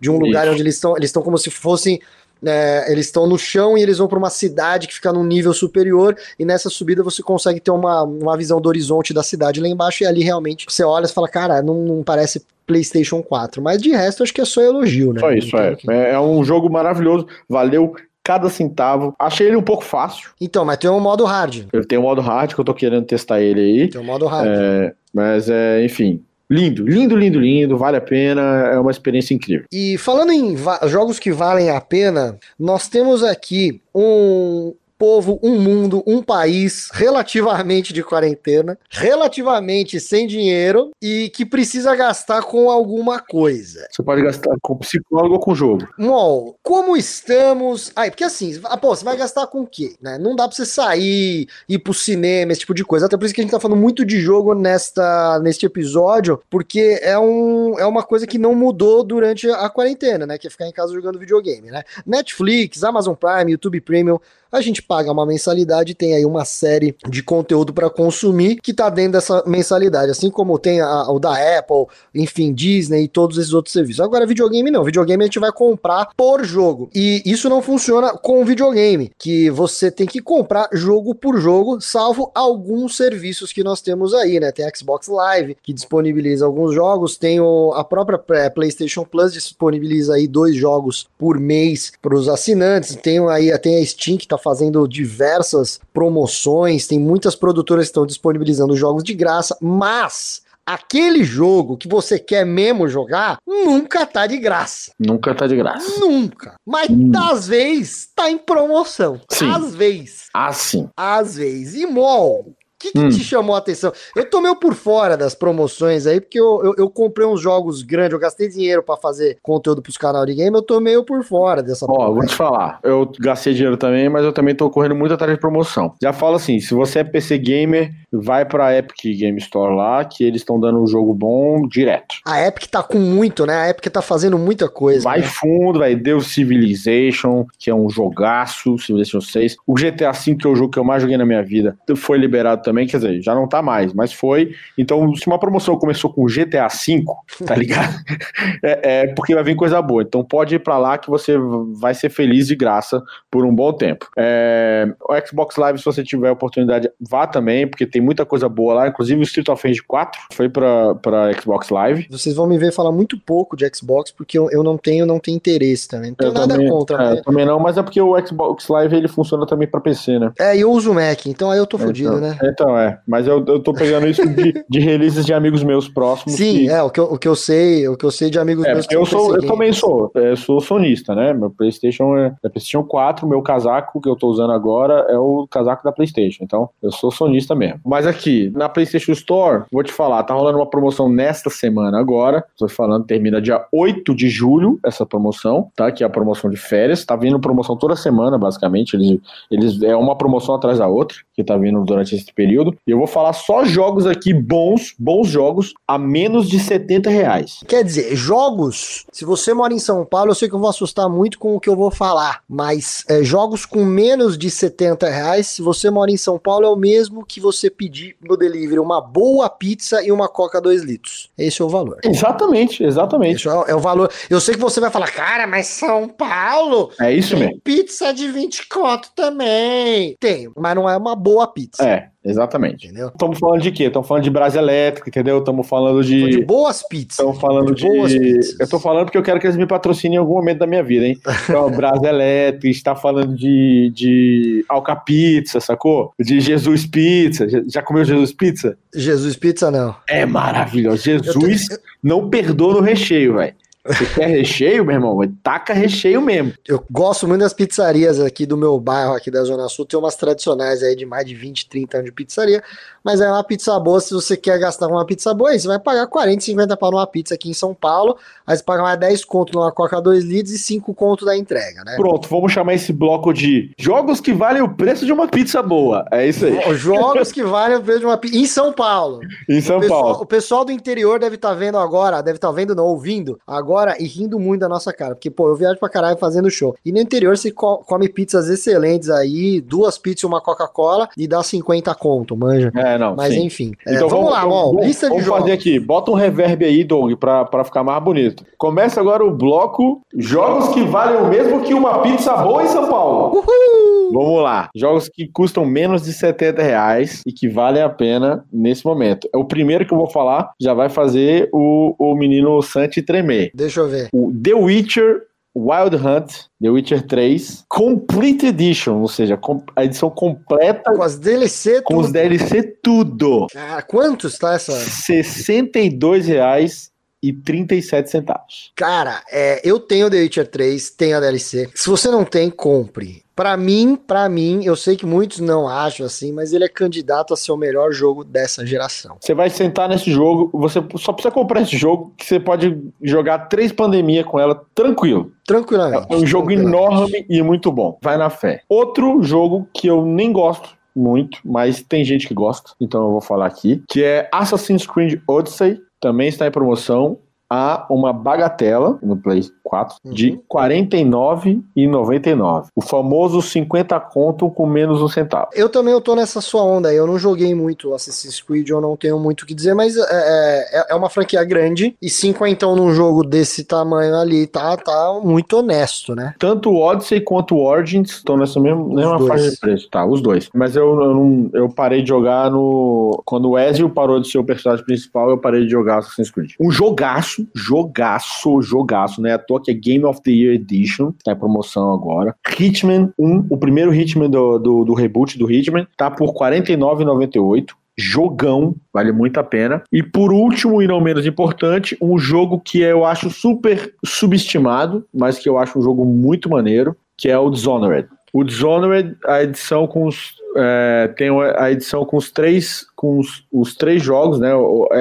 Speaker 2: de um isso. lugar onde eles estão, eles estão como se fossem é, eles estão no chão e eles vão para uma cidade que fica num nível superior, e nessa subida você consegue ter uma, uma visão do horizonte da cidade lá embaixo, e ali realmente você olha e fala, cara, não, não parece PlayStation 4, mas de resto acho que é só elogio, né?
Speaker 1: Só isso, é. é. É um jogo maravilhoso, valeu cada centavo. Achei ele um pouco fácil.
Speaker 2: Então, mas tem um modo hard.
Speaker 1: Ele tem um modo hard que eu tô querendo testar ele aí.
Speaker 2: Tem um modo hard.
Speaker 1: É, mas é, enfim, Lindo, lindo, lindo, lindo, vale a pena, é uma experiência incrível.
Speaker 2: E falando em jogos que valem a pena, nós temos aqui um povo, um mundo, um país relativamente de quarentena, relativamente sem dinheiro e que precisa gastar com alguma coisa.
Speaker 1: Você pode gastar com psicólogo ou com jogo.
Speaker 2: Mol, como estamos. Aí, porque assim, ah, pô, você vai gastar com o quê? Né? Não dá pra você sair, ir pro cinema, esse tipo de coisa. Até por isso que a gente tá falando muito de jogo nesta, neste episódio, porque é, um, é uma coisa que não mudou durante a quarentena, né? Que é ficar em casa jogando videogame, né? Netflix, Amazon Prime, YouTube Premium a gente paga uma mensalidade tem aí uma série de conteúdo para consumir que tá dentro dessa mensalidade, assim como tem a, o da Apple, enfim, Disney e todos esses outros serviços. Agora, videogame não, videogame a gente vai comprar por jogo. E isso não funciona com videogame, que você tem que comprar jogo por jogo, salvo alguns serviços que nós temos aí, né? Tem a Xbox Live, que disponibiliza alguns jogos, tem o, a própria PlayStation Plus disponibiliza aí dois jogos por mês para os assinantes, tem aí tem a Steam que tá fazendo diversas promoções, tem muitas produtoras que estão disponibilizando jogos de graça, mas aquele jogo que você quer mesmo jogar nunca tá de graça.
Speaker 1: Nunca tá de graça.
Speaker 2: Nunca. Mas hum. às vezes tá em promoção.
Speaker 1: Sim.
Speaker 2: Às vezes.
Speaker 1: Ah, sim.
Speaker 2: Às vezes. E mol, que, que hum. te chamou a atenção? Eu tô meio por fora das promoções aí, porque eu, eu, eu comprei uns jogos grandes, eu gastei dinheiro para fazer conteúdo pros canal de game, eu tô meio por fora dessa
Speaker 1: Ó, oh, vou te falar, eu gastei dinheiro também, mas eu também tô correndo muito atrás de promoção. Já falo assim, se você é PC Gamer, vai pra Epic Game Store lá, que eles estão dando um jogo bom direto.
Speaker 2: A Epic tá com muito, né? A Epic tá fazendo muita coisa.
Speaker 1: Vai
Speaker 2: né?
Speaker 1: fundo, vai Deus Civilization, que é um jogaço, Civilization 6. O GTA V, que é o jogo que eu mais joguei na minha vida, foi liberado também também, quer dizer, já não tá mais, mas foi. Então, se uma promoção começou com GTA V, tá ligado? é, é, porque vai vir coisa boa. Então pode ir para lá que você vai ser feliz de graça por um bom tempo. É, o Xbox Live, se você tiver oportunidade, vá também, porque tem muita coisa boa lá, inclusive o Street of Rage 4 foi para Xbox Live.
Speaker 2: Vocês vão me ver falar muito pouco de Xbox, porque eu, eu não tenho, não tenho interesse também. Não tenho eu nada
Speaker 1: também,
Speaker 2: contra.
Speaker 1: É, né? também não, mas é porque o Xbox Live ele funciona também para PC, né?
Speaker 2: É, eu uso o Mac, então aí eu tô fudido,
Speaker 1: então,
Speaker 2: né?
Speaker 1: Então, é. Mas eu, eu tô pegando isso de, de releases de amigos meus próximos.
Speaker 2: Sim, que... é, o que, eu, o que eu sei, o que eu sei de amigos
Speaker 1: é,
Speaker 2: meus
Speaker 1: eu sou, Eu também sou, eu sou sonista, né? Meu PlayStation é, é PlayStation 4, meu casaco que eu tô usando agora é o casaco da PlayStation. Então, eu sou sonista mesmo. Mas aqui, na PlayStation Store, vou te falar, tá rolando uma promoção nesta semana agora. Tô falando, termina dia 8 de julho essa promoção, tá? Que é a promoção de férias. Tá vindo promoção toda semana, basicamente. Eles, eles é uma promoção atrás da outra que tá vindo durante esse período. E eu vou falar só jogos aqui bons, bons jogos, a menos de 70 reais.
Speaker 2: Quer dizer, jogos, se você mora em São Paulo, eu sei que eu vou assustar muito com o que eu vou falar, mas é, jogos com menos de 70 reais, se você mora em São Paulo, é o mesmo que você pedir no delivery uma boa pizza e uma Coca 2 litros. Esse é o valor.
Speaker 1: Exatamente, exatamente.
Speaker 2: Esse é, é o valor. Eu sei que você vai falar, cara, mas São Paulo.
Speaker 1: É isso mesmo.
Speaker 2: Pizza de 20 conto também. Tem, mas não é uma boa pizza.
Speaker 1: É. Exatamente. Entendeu? Estamos falando de quê? Estamos falando de Brasa Elétrica, entendeu? Estamos falando de...
Speaker 2: de. boas pizzas.
Speaker 1: Estamos falando de. Boas pizzas. Eu estou falando porque eu quero que eles me patrocinem em algum momento da minha vida, hein? Então, Brasa Elétrica, está falando de, de Alca Pizza, sacou? De Jesus Pizza. Já comeu Jesus Pizza?
Speaker 2: Jesus Pizza, não.
Speaker 1: É maravilhoso. Jesus tenho... não perdoa no recheio, velho. Você quer recheio, meu irmão? Taca recheio mesmo.
Speaker 2: Eu gosto muito das pizzarias aqui do meu bairro, aqui da Zona Sul. Tem umas tradicionais aí de mais de 20, 30 anos de pizzaria. Mas é uma pizza boa. Se você quer gastar uma pizza boa, aí você vai pagar 40, 50 para uma pizza aqui em São Paulo. Aí você paga mais 10 conto numa Coca 2 litros e 5 conto da entrega, né?
Speaker 1: Pronto, vamos chamar esse bloco de jogos que valem o preço de uma pizza boa. É isso aí.
Speaker 2: Jogos que valem o preço de uma pizza. Em São Paulo.
Speaker 1: Em São
Speaker 2: o pessoal,
Speaker 1: Paulo.
Speaker 2: O pessoal do interior deve estar tá vendo agora, deve estar tá vendo, não, ouvindo agora agora e rindo muito da nossa cara. Porque, pô, eu viajo pra caralho fazendo show. E no interior você come pizzas excelentes aí, duas pizzas e uma Coca-Cola e dá 50 conto, manja.
Speaker 1: É, não.
Speaker 2: Mas
Speaker 1: sim.
Speaker 2: enfim.
Speaker 1: É, então vamos, vamos lá, lista vamos de jogos. fazer aqui. Bota um reverb aí, Doug, pra, pra ficar mais bonito. Começa agora o bloco Jogos que valem o mesmo que uma pizza boa em São Paulo. Uhul! Vamos lá. Jogos que custam menos de 70 reais e que valem a pena nesse momento. É o primeiro que eu vou falar, já vai fazer o, o menino Santi tremer.
Speaker 2: Deixa eu ver.
Speaker 1: O The Witcher Wild Hunt, The Witcher 3, Complete Edition, ou seja, a edição completa.
Speaker 2: Com as DLC
Speaker 1: Com tudo. os DLC tudo.
Speaker 2: Ah, quantos tá essa?
Speaker 1: R$ 62,00 e 37 centavos.
Speaker 2: Cara, é, eu tenho The Witcher 3, tenho a DLC. Se você não tem, compre. Para mim, para mim, eu sei que muitos não acham assim, mas ele é candidato a ser o melhor jogo dessa geração.
Speaker 1: Você vai sentar nesse jogo, você só precisa comprar esse jogo que você pode jogar três pandemias com ela tranquilo.
Speaker 2: Tranquilamente.
Speaker 1: É um jogo enorme e muito bom. Vai na fé. Outro jogo que eu nem gosto muito, mas tem gente que gosta, então eu vou falar aqui, que é Assassin's Creed Odyssey, também está em promoção a uma bagatela no Play 4 uhum. de R$ 49,99. O famoso 50 conto com menos um centavo.
Speaker 2: Eu também eu tô nessa sua onda aí. Eu não joguei muito Assassin's Creed, eu não tenho muito o que dizer, mas é, é, é uma franquia grande e 5 então num jogo desse tamanho ali tá, tá muito honesto, né?
Speaker 1: Tanto o Odyssey quanto o Origins estão nessa mesma, mesma faixa de preço. Tá, os dois. Mas eu, eu, não, eu parei de jogar no. Quando o Ezio parou de ser o personagem principal, eu parei de jogar Assassin's Creed. Um jogaço jogaço, jogaço, né? À toa que é Game of the Year Edition, tá em promoção agora. Hitman 1, o primeiro Hitman do, do, do reboot do Hitman, tá por R$ 49,98 jogão, vale muito a pena. E por último, e não menos importante, um jogo que eu acho super subestimado, mas que eu acho um jogo muito maneiro, que é o Dishonored. O Dishonored, a edição com os. É, tem a edição com os três com os, os três jogos, né?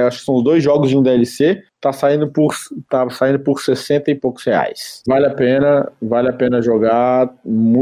Speaker 1: acho que são os dois jogos de um DLC. Tá saindo por tá saindo por 60 e poucos reais. Vale a pena, vale a pena jogar,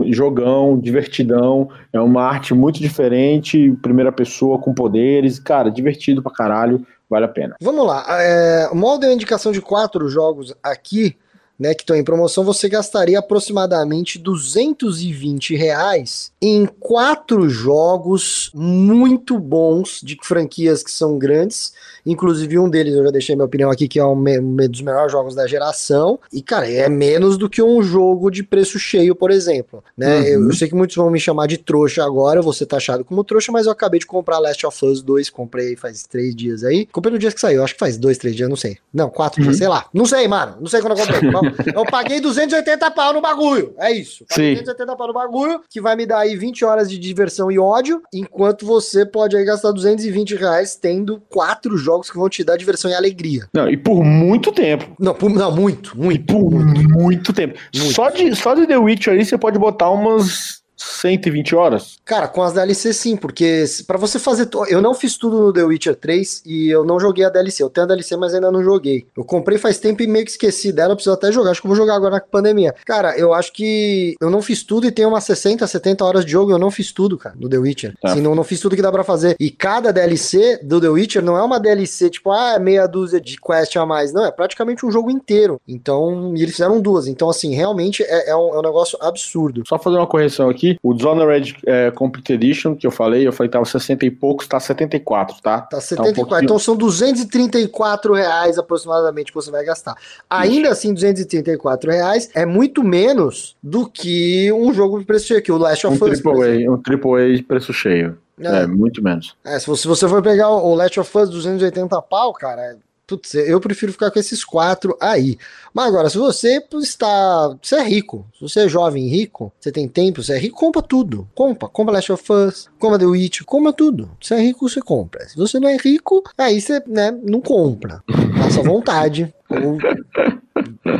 Speaker 1: jogão, divertidão, é uma arte muito diferente, primeira pessoa com poderes, cara, divertido pra caralho, vale a pena.
Speaker 2: Vamos lá, é, o mal indicação de quatro jogos aqui, né, que estão em promoção, você gastaria aproximadamente 220 reais em quatro jogos muito bons de franquias que são grandes. Inclusive, um deles eu já deixei minha opinião aqui, que é um, dos melhores jogos da geração. E, cara, é menos do que um jogo de preço cheio, por exemplo. Né? Uhum. Eu, eu, sei que muitos vão me chamar de trouxa agora, vou ser taxado como trouxa, mas eu acabei de comprar Last of Us 2, comprei faz três dias aí. Comprei no dia que saiu, acho que faz dois, três dias, não sei. Não, quatro uhum. dias, sei lá. Não sei, mano. Não sei quando eu comprei. eu paguei 280 pau no bagulho. É isso. Paguei Sim. 280 pau no bagulho, que vai me dar aí 20 horas de diversão e ódio, enquanto você pode aí gastar 220 reais tendo quatro jogos que vão te dar diversão e alegria.
Speaker 1: Não, e por muito tempo.
Speaker 2: Não, por, não muito, muito. E
Speaker 1: por muito, muito tempo. Muito. Só, de, só de The Witcher aí você pode botar umas 120 horas?
Speaker 2: Cara, com as DLC sim, porque para você fazer. Eu não fiz tudo no The Witcher 3 e eu não joguei a DLC. Eu tenho a DLC, mas ainda não joguei. Eu comprei faz tempo e meio que esqueci dela. Eu preciso até jogar. Acho que eu vou jogar agora na pandemia. Cara, eu acho que eu não fiz tudo e tenho umas 60, 70 horas de jogo. Eu não fiz tudo, cara, no The Witcher. Tá. Assim, não, não fiz tudo que dá pra fazer. E cada DLC do The Witcher não é uma DLC tipo, ah, é meia dúzia de quest a mais. Não, é praticamente um jogo inteiro. Então, e eles fizeram duas. Então, assim, realmente é, é, um, é um negócio absurdo.
Speaker 1: Só fazer uma correção aqui. O Dishonored é, Complete Edition, que eu falei, eu falei que tava 60 e poucos, tá 74, tá?
Speaker 2: Tá 74. Tá um então são 234 reais aproximadamente que você vai gastar. Ainda Isso. assim, 234 reais é muito menos do que um jogo de preço cheio, que o Last of
Speaker 1: Us. Um AAA de preço cheio. É, é, muito menos.
Speaker 2: É, se você, se você for pegar o Last of Us 280 pau, cara, Putz, eu prefiro ficar com esses quatro aí. Mas agora, se você está. Você é rico, se você é jovem rico, você tem tempo, você é rico, compra tudo. Compra, compra Last of Us, compra The Witch, compra tudo. Se é rico, você compra. Se você não é rico, aí você né, não compra. Faça vontade. Ou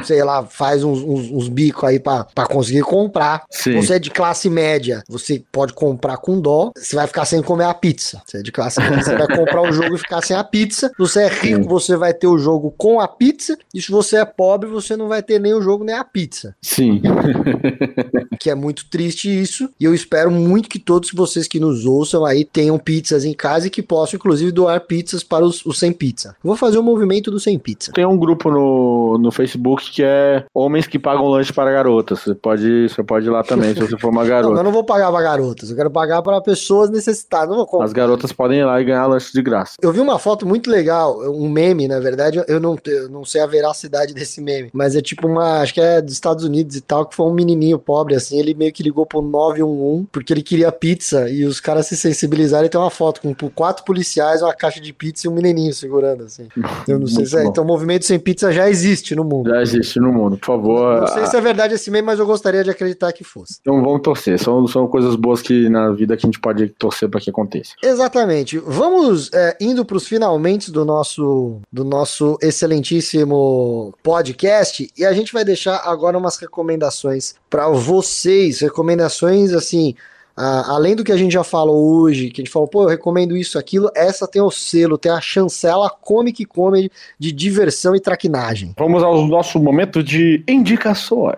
Speaker 2: sei lá, faz uns, uns, uns bicos aí pra, conseguir comprar. Sim. Você é de classe média, você pode comprar com dó, você vai ficar sem comer a pizza. Você é de classe média, você vai comprar o jogo e ficar sem a pizza. Se você é rico, Sim. você vai ter o jogo com a pizza. E se você é pobre, você não vai ter nem o jogo nem a pizza.
Speaker 1: Sim.
Speaker 2: que é muito triste isso. E eu espero muito que todos vocês que nos ouçam aí tenham pizzas em casa e que possam, inclusive, doar pizzas para os, os sem pizza. vou fazer o um movimento do sem pizza.
Speaker 1: Tem um grupo no, no Facebook que é homens que pagam lanche para garotas. Você pode, você pode ir lá também, se você for uma garota.
Speaker 2: Não, eu não vou pagar para garotas, eu quero pagar para pessoas necessitadas.
Speaker 1: As garotas podem ir lá e ganhar lanche de graça.
Speaker 2: Eu vi uma foto muito legal, um meme, na verdade, eu não, eu não sei a veracidade desse meme, mas é tipo uma, acho que é dos Estados Unidos e tal, que foi um menininho pobre, assim, ele meio que ligou pro 911 porque ele queria pizza e os caras se sensibilizaram e tem uma foto com quatro policiais, uma caixa de pizza e um menininho segurando, assim. Eu não sei se é, então o movimento sem pizza já existe no mundo.
Speaker 1: Já existe no mundo, por favor.
Speaker 2: Não sei se é verdade esse meme, mas eu gostaria de acreditar que fosse.
Speaker 1: Então vamos torcer. São, são coisas boas que na vida que a gente pode torcer para que aconteça.
Speaker 2: Exatamente. Vamos é, indo para os finalmente do nosso, do nosso excelentíssimo podcast e a gente vai deixar agora umas recomendações para vocês. Recomendações assim ah, além do que a gente já falou hoje, que a gente falou, pô, eu recomendo isso, aquilo, essa tem o selo, tem a chancela Comic Comedy de diversão e traquinagem.
Speaker 1: Vamos ao nosso momento de indicações.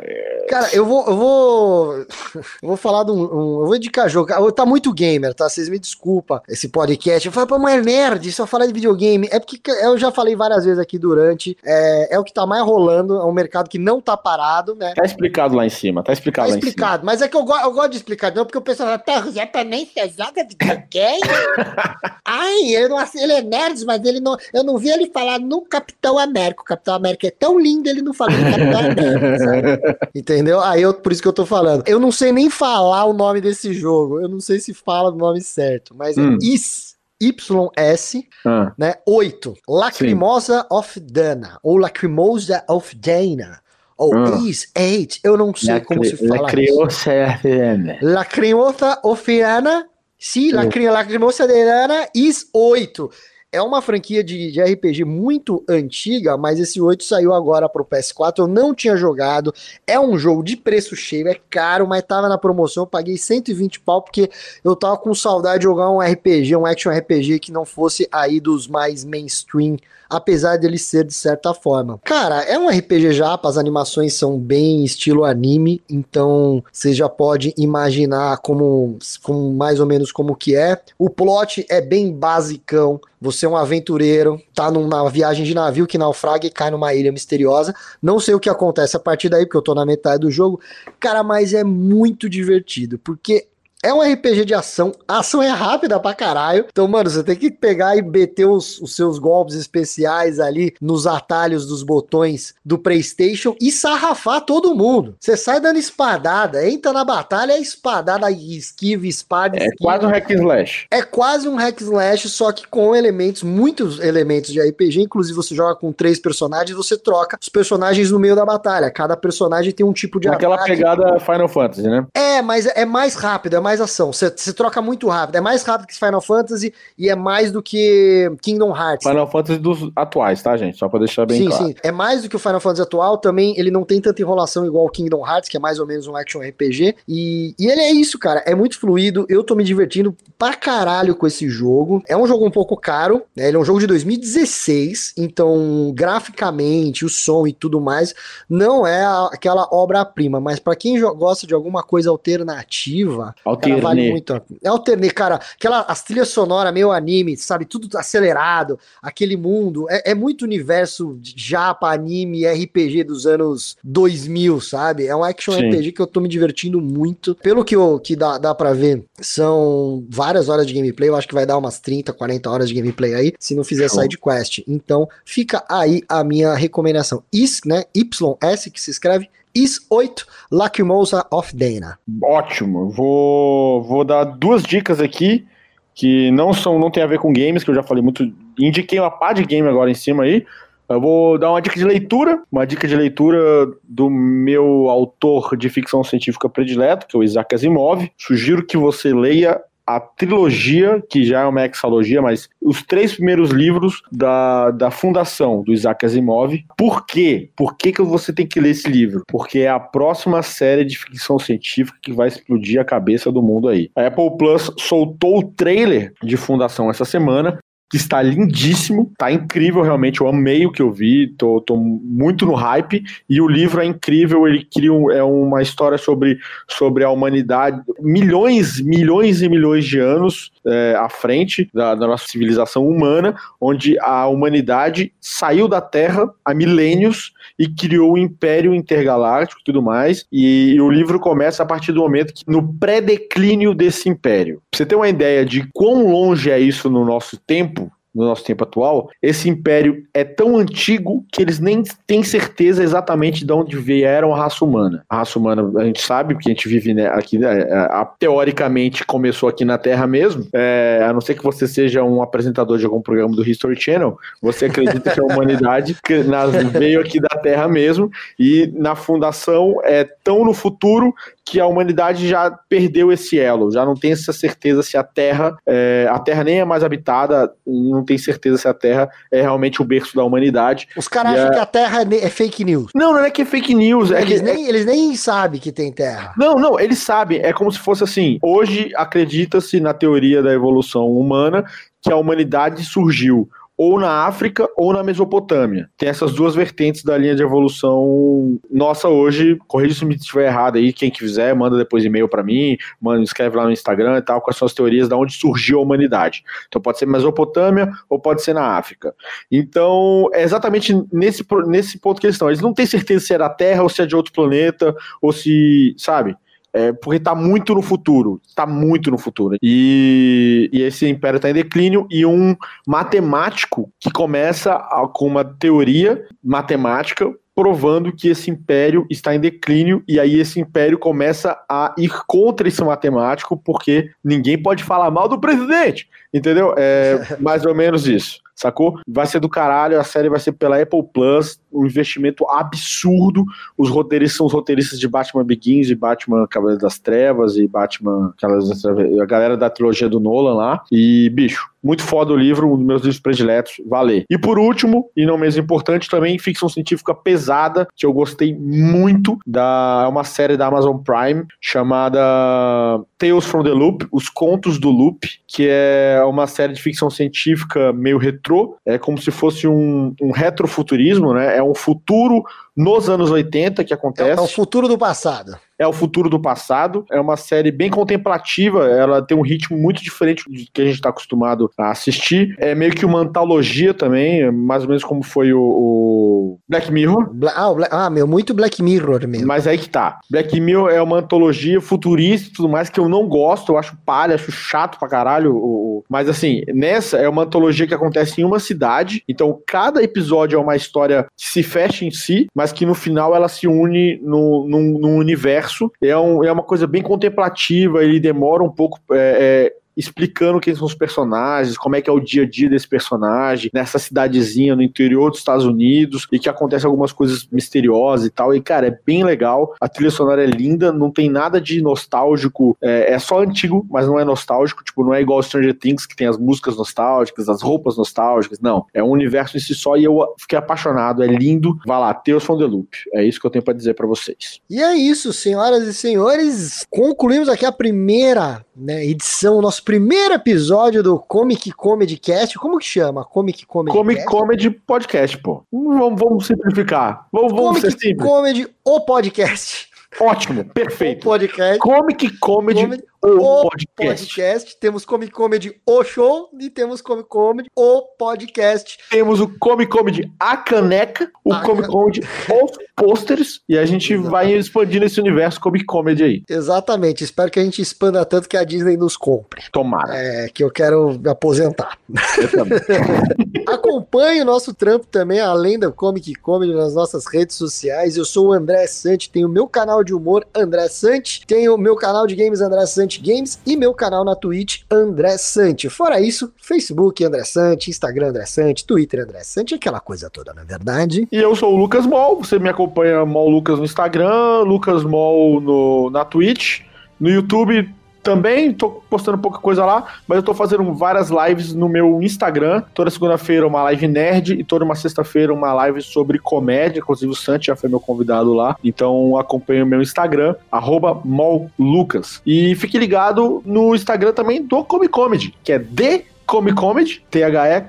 Speaker 2: Cara, eu vou. Eu vou, eu vou falar de um, um, Eu vou indicar jogo. Tá muito gamer, tá? Vocês me desculpa esse podcast. Eu falo, pô, mas é nerd, só falar de videogame. É porque eu já falei várias vezes aqui durante. É, é o que tá mais rolando. É um mercado que não tá parado, né?
Speaker 1: Tá explicado lá em cima, tá explicado tá lá explicado, em cima.
Speaker 2: Mas é que eu, eu gosto de explicar, não, porque o pessoal tá, já também você joga videogame? Ai, ele, não, ele é nerd, mas ele não. Eu não vi ele falar no Capitão América. O Capitão América é tão lindo, ele não falou no Capitão América, sabe? Entendeu? Aí eu, por isso que eu tô falando. Eu não sei nem falar o nome desse jogo. Eu não sei se fala o nome certo, mas é hum. é IS. YS, ah. né? 8. Lacrimosa Sim. of Dana. Ou Lacrimosa of Dana. Ou ah. Is 8. Eu não sei Lacri como se fala.
Speaker 1: Of Dana.
Speaker 2: Lacrimosa of Dana. Sim, Lacrimosa de Dana Is 8. É uma franquia de, de, RPG muito antiga, mas esse 8 saiu agora pro PS4. Eu não tinha jogado. É um jogo de preço cheio, é caro, mas tava na promoção. Eu paguei 120 pau porque eu tava com saudade de jogar um RPG, um action RPG que não fosse aí dos mais mainstream apesar dele ser de certa forma. Cara, é um RPG japa, as animações são bem estilo anime, então você já pode imaginar como, como mais ou menos como que é. O plot é bem basicão, Você é um aventureiro, tá numa viagem de navio que naufraga e cai numa ilha misteriosa. Não sei o que acontece a partir daí, porque eu tô na metade do jogo. Cara, mas é muito divertido, porque é um RPG de ação, a ação é rápida pra caralho. Então, mano, você tem que pegar e meter os, os, seus golpes especiais ali nos atalhos dos botões do PlayStation e sarrafar todo mundo. Você sai dando espadada, entra na batalha, é espadada, esquiva, espada.
Speaker 1: É quase um hack slash.
Speaker 2: É quase um hack slash, só que com elementos, muitos elementos de RPG. Inclusive, você joga com três personagens, você troca os personagens no meio da batalha. Cada personagem tem um tipo de
Speaker 1: Aquela ataque. pegada Final Fantasy, né?
Speaker 2: É, mas é mais rápido, é mais mais ação. Você, troca muito rápido. É mais rápido que Final Fantasy e é mais do que Kingdom Hearts.
Speaker 1: Final Fantasy dos atuais, tá, gente? Só pra deixar bem
Speaker 2: sim,
Speaker 1: claro.
Speaker 2: Sim, sim. É mais do que o Final Fantasy atual. Também ele não tem tanta enrolação igual o Kingdom Hearts, que é mais ou menos um action RPG. E, e ele é isso, cara. É muito fluido. Eu tô me divertindo pra caralho com esse jogo. É um jogo um pouco caro, né? Ele é um jogo de 2016, então graficamente, o som e tudo mais, não é aquela obra-prima, mas para quem gosta de alguma coisa alternativa,
Speaker 1: Cara, vale
Speaker 2: muito. É alternê, cara. Aquela, as trilhas sonoras meio anime, sabe? Tudo acelerado, aquele mundo. É, é muito universo japa, anime, RPG dos anos 2000, sabe? É um action Sim. RPG que eu tô me divertindo muito. Pelo que, eu, que dá, dá pra ver, são várias horas de gameplay. Eu acho que vai dar umas 30, 40 horas de gameplay aí, se não fizer side quest. Então, fica aí a minha recomendação. Is, né? YS, que se escreve Is 8 Lacrimosa of Dana.
Speaker 1: Ótimo. Vou, vou dar duas dicas aqui que não são não tem a ver com games, que eu já falei muito. Indiquei uma pá de game agora em cima aí. Eu vou dar uma dica de leitura, uma dica de leitura do meu autor de ficção científica predileto, que é o Isaac Asimov. Sugiro que você leia a trilogia, que já é uma hexalogia, mas os três primeiros livros da, da fundação do Isaac Asimov. Por quê? Por que, que você tem que ler esse livro? Porque é a próxima série de ficção científica que vai explodir a cabeça do mundo aí. A Apple Plus soltou o trailer de fundação essa semana está lindíssimo, tá incrível realmente, eu amei o que eu vi, tô, tô muito no hype, e o livro é incrível, ele cria um, é uma história sobre, sobre a humanidade, milhões, milhões e milhões de anos é, à frente da, da, nossa civilização humana, onde a humanidade saiu da Terra há milênios e criou o um Império Intergaláctico e tudo mais, e, e o livro começa a partir do momento que, no pré-declínio desse império. Pra você ter uma ideia de quão longe é isso no nosso tempo, no nosso tempo atual, esse império é tão antigo que eles nem têm certeza exatamente de onde vieram a raça humana. A raça humana, a gente sabe, porque a gente vive né, aqui, né, a, a, teoricamente começou aqui na Terra mesmo, é, a não ser que você seja um apresentador de algum programa do History Channel, você acredita que a humanidade veio aqui da Terra mesmo, e na fundação é tão no futuro que a humanidade já perdeu esse elo, já não tem essa certeza se a Terra, é, a Terra nem é mais habitada, não tem certeza se a Terra é realmente o berço da humanidade.
Speaker 2: Os caras acham é... que a Terra é, é fake news.
Speaker 1: Não, não é que é fake news. É
Speaker 2: eles,
Speaker 1: que...
Speaker 2: nem, eles nem sabem que tem Terra.
Speaker 1: Não, não, eles sabem. É como se fosse assim. Hoje acredita-se na teoria da evolução humana que a humanidade surgiu ou na África ou na Mesopotâmia. Tem essas duas vertentes da linha de evolução nossa hoje. Corrija se me estiver errado aí, quem quiser, manda depois e-mail para mim, manda, escreve lá no Instagram e tal, quais são as teorias de onde surgiu a humanidade. Então pode ser Mesopotâmia ou pode ser na África. Então, é exatamente nesse, nesse ponto que eles estão. Eles não têm certeza se é da Terra ou se é de outro planeta, ou se, sabe? É, porque está muito no futuro, está muito no futuro. E, e esse império está em declínio e um matemático que começa a, com uma teoria matemática provando que esse império está em declínio e aí esse império começa a ir contra esse matemático porque ninguém pode falar mal do presidente, entendeu? É mais ou menos isso sacou? Vai ser do caralho, a série vai ser pela Apple Plus, um investimento absurdo. Os roteiristas são os roteiristas de Batman Begins, de Batman Cavaleiro das Trevas e Batman, aquelas, a galera da trilogia do Nolan lá. E, bicho, muito foda o livro, um dos meus livros prediletos, valeu. E por último, e não menos importante, também ficção científica pesada, que eu gostei muito, da é uma série da Amazon Prime chamada Tales from the Loop, Os Contos do Loop, que é uma série de ficção científica meio retrô, é como se fosse um, um retrofuturismo, né? É um futuro nos anos 80 que acontece.
Speaker 2: É o futuro do passado
Speaker 1: é o futuro do passado. É uma série bem contemplativa, ela tem um ritmo muito diferente do que a gente está acostumado a assistir. É meio que uma antologia também, mais ou menos como foi o, o Black Mirror.
Speaker 2: Bla ah, Bla ah, meu, muito Black Mirror mesmo.
Speaker 1: Mas aí que tá. Black Mirror é uma antologia futurista e tudo mais que eu não gosto, eu acho palha, acho chato pra caralho. O... Mas assim, nessa é uma antologia que acontece em uma cidade, então cada episódio é uma história que se fecha em si, mas que no final ela se une no, num, num universo é, um, é uma coisa bem contemplativa, ele demora um pouco. É, é, explicando quem são os personagens, como é que é o dia a dia desse personagem, nessa cidadezinha no interior dos Estados Unidos, e que acontecem algumas coisas misteriosas e tal. E, cara, é bem legal. A trilha sonora é linda, não tem nada de nostálgico, é, é só antigo, mas não é nostálgico. Tipo, não é igual Stranger Things, que tem as músicas nostálgicas, as roupas nostálgicas. Não. É um universo em si só e eu fiquei apaixonado. É lindo. Vai lá, Tales from the Loop. É isso que eu tenho para dizer para vocês.
Speaker 2: E é isso, senhoras e senhores. Concluímos aqui a primeira né, edição, nosso primeiro episódio do Comic Comedy Cast. Como que chama? Comic Comedy
Speaker 1: Comic Cast? Comedy Podcast, pô. Vamos, vamos simplificar. Vamos, vamos
Speaker 2: Comic. Comedy, o podcast.
Speaker 1: Ótimo, perfeito.
Speaker 2: O podcast.
Speaker 1: Comic Comedy, Comedy
Speaker 2: o, podcast. podcast. Temos Comic Comedy O Show e temos Comic Comedy O Podcast.
Speaker 1: Temos o Comic Comedy A Caneca, o a Comic. Comedy Os Posters e a gente Exatamente. vai expandindo esse universo Comic Comedy aí.
Speaker 2: Exatamente. Espero que a gente expanda tanto que a Disney nos compre.
Speaker 1: Tomara.
Speaker 2: É, que eu quero me aposentar. Eu também. Acompanhe o nosso trampo também, além da Comic Comedy, nas nossas redes sociais. Eu sou o André Sante, tenho o meu canal de humor André Sante, tenho o meu canal de games André Sante Games e meu canal na Twitch André Sante. Fora isso, Facebook André Sante, Instagram André Sante, Twitter André Sante, aquela coisa toda, na é verdade.
Speaker 1: E eu sou o Lucas Mol, você me acompanha Mol Lucas no Instagram, Lucas Mol no, na Twitch. No YouTube também tô postando pouca coisa lá, mas eu tô fazendo várias lives no meu Instagram. Toda segunda-feira uma live nerd e toda uma sexta-feira uma live sobre comédia. Inclusive o Santi já foi meu convidado lá. Então acompanhe o meu Instagram, mollucas. E fique ligado no Instagram também do Comic Comedy, que é D Comic Comedy, THE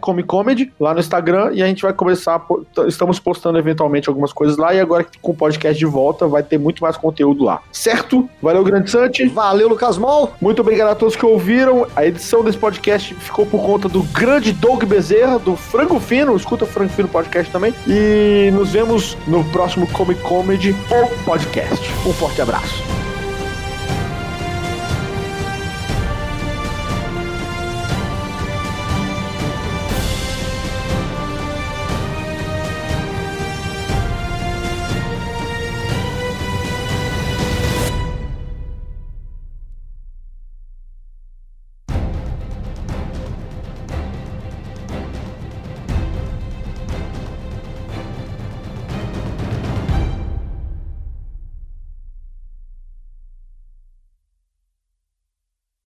Speaker 1: Comic Comedy, lá no Instagram, e a gente vai começar, estamos postando eventualmente algumas coisas lá, e agora com o podcast de volta vai ter muito mais conteúdo lá. Certo? Valeu, Grande Sante.
Speaker 2: Valeu, Lucas Mol.
Speaker 1: Muito obrigado a todos que ouviram. A edição desse podcast ficou por conta do grande Doug Bezerra, do Frango Fino, escuta o Frango Fino Podcast também, e nos vemos no próximo Comic Comedy ou podcast. Um forte abraço.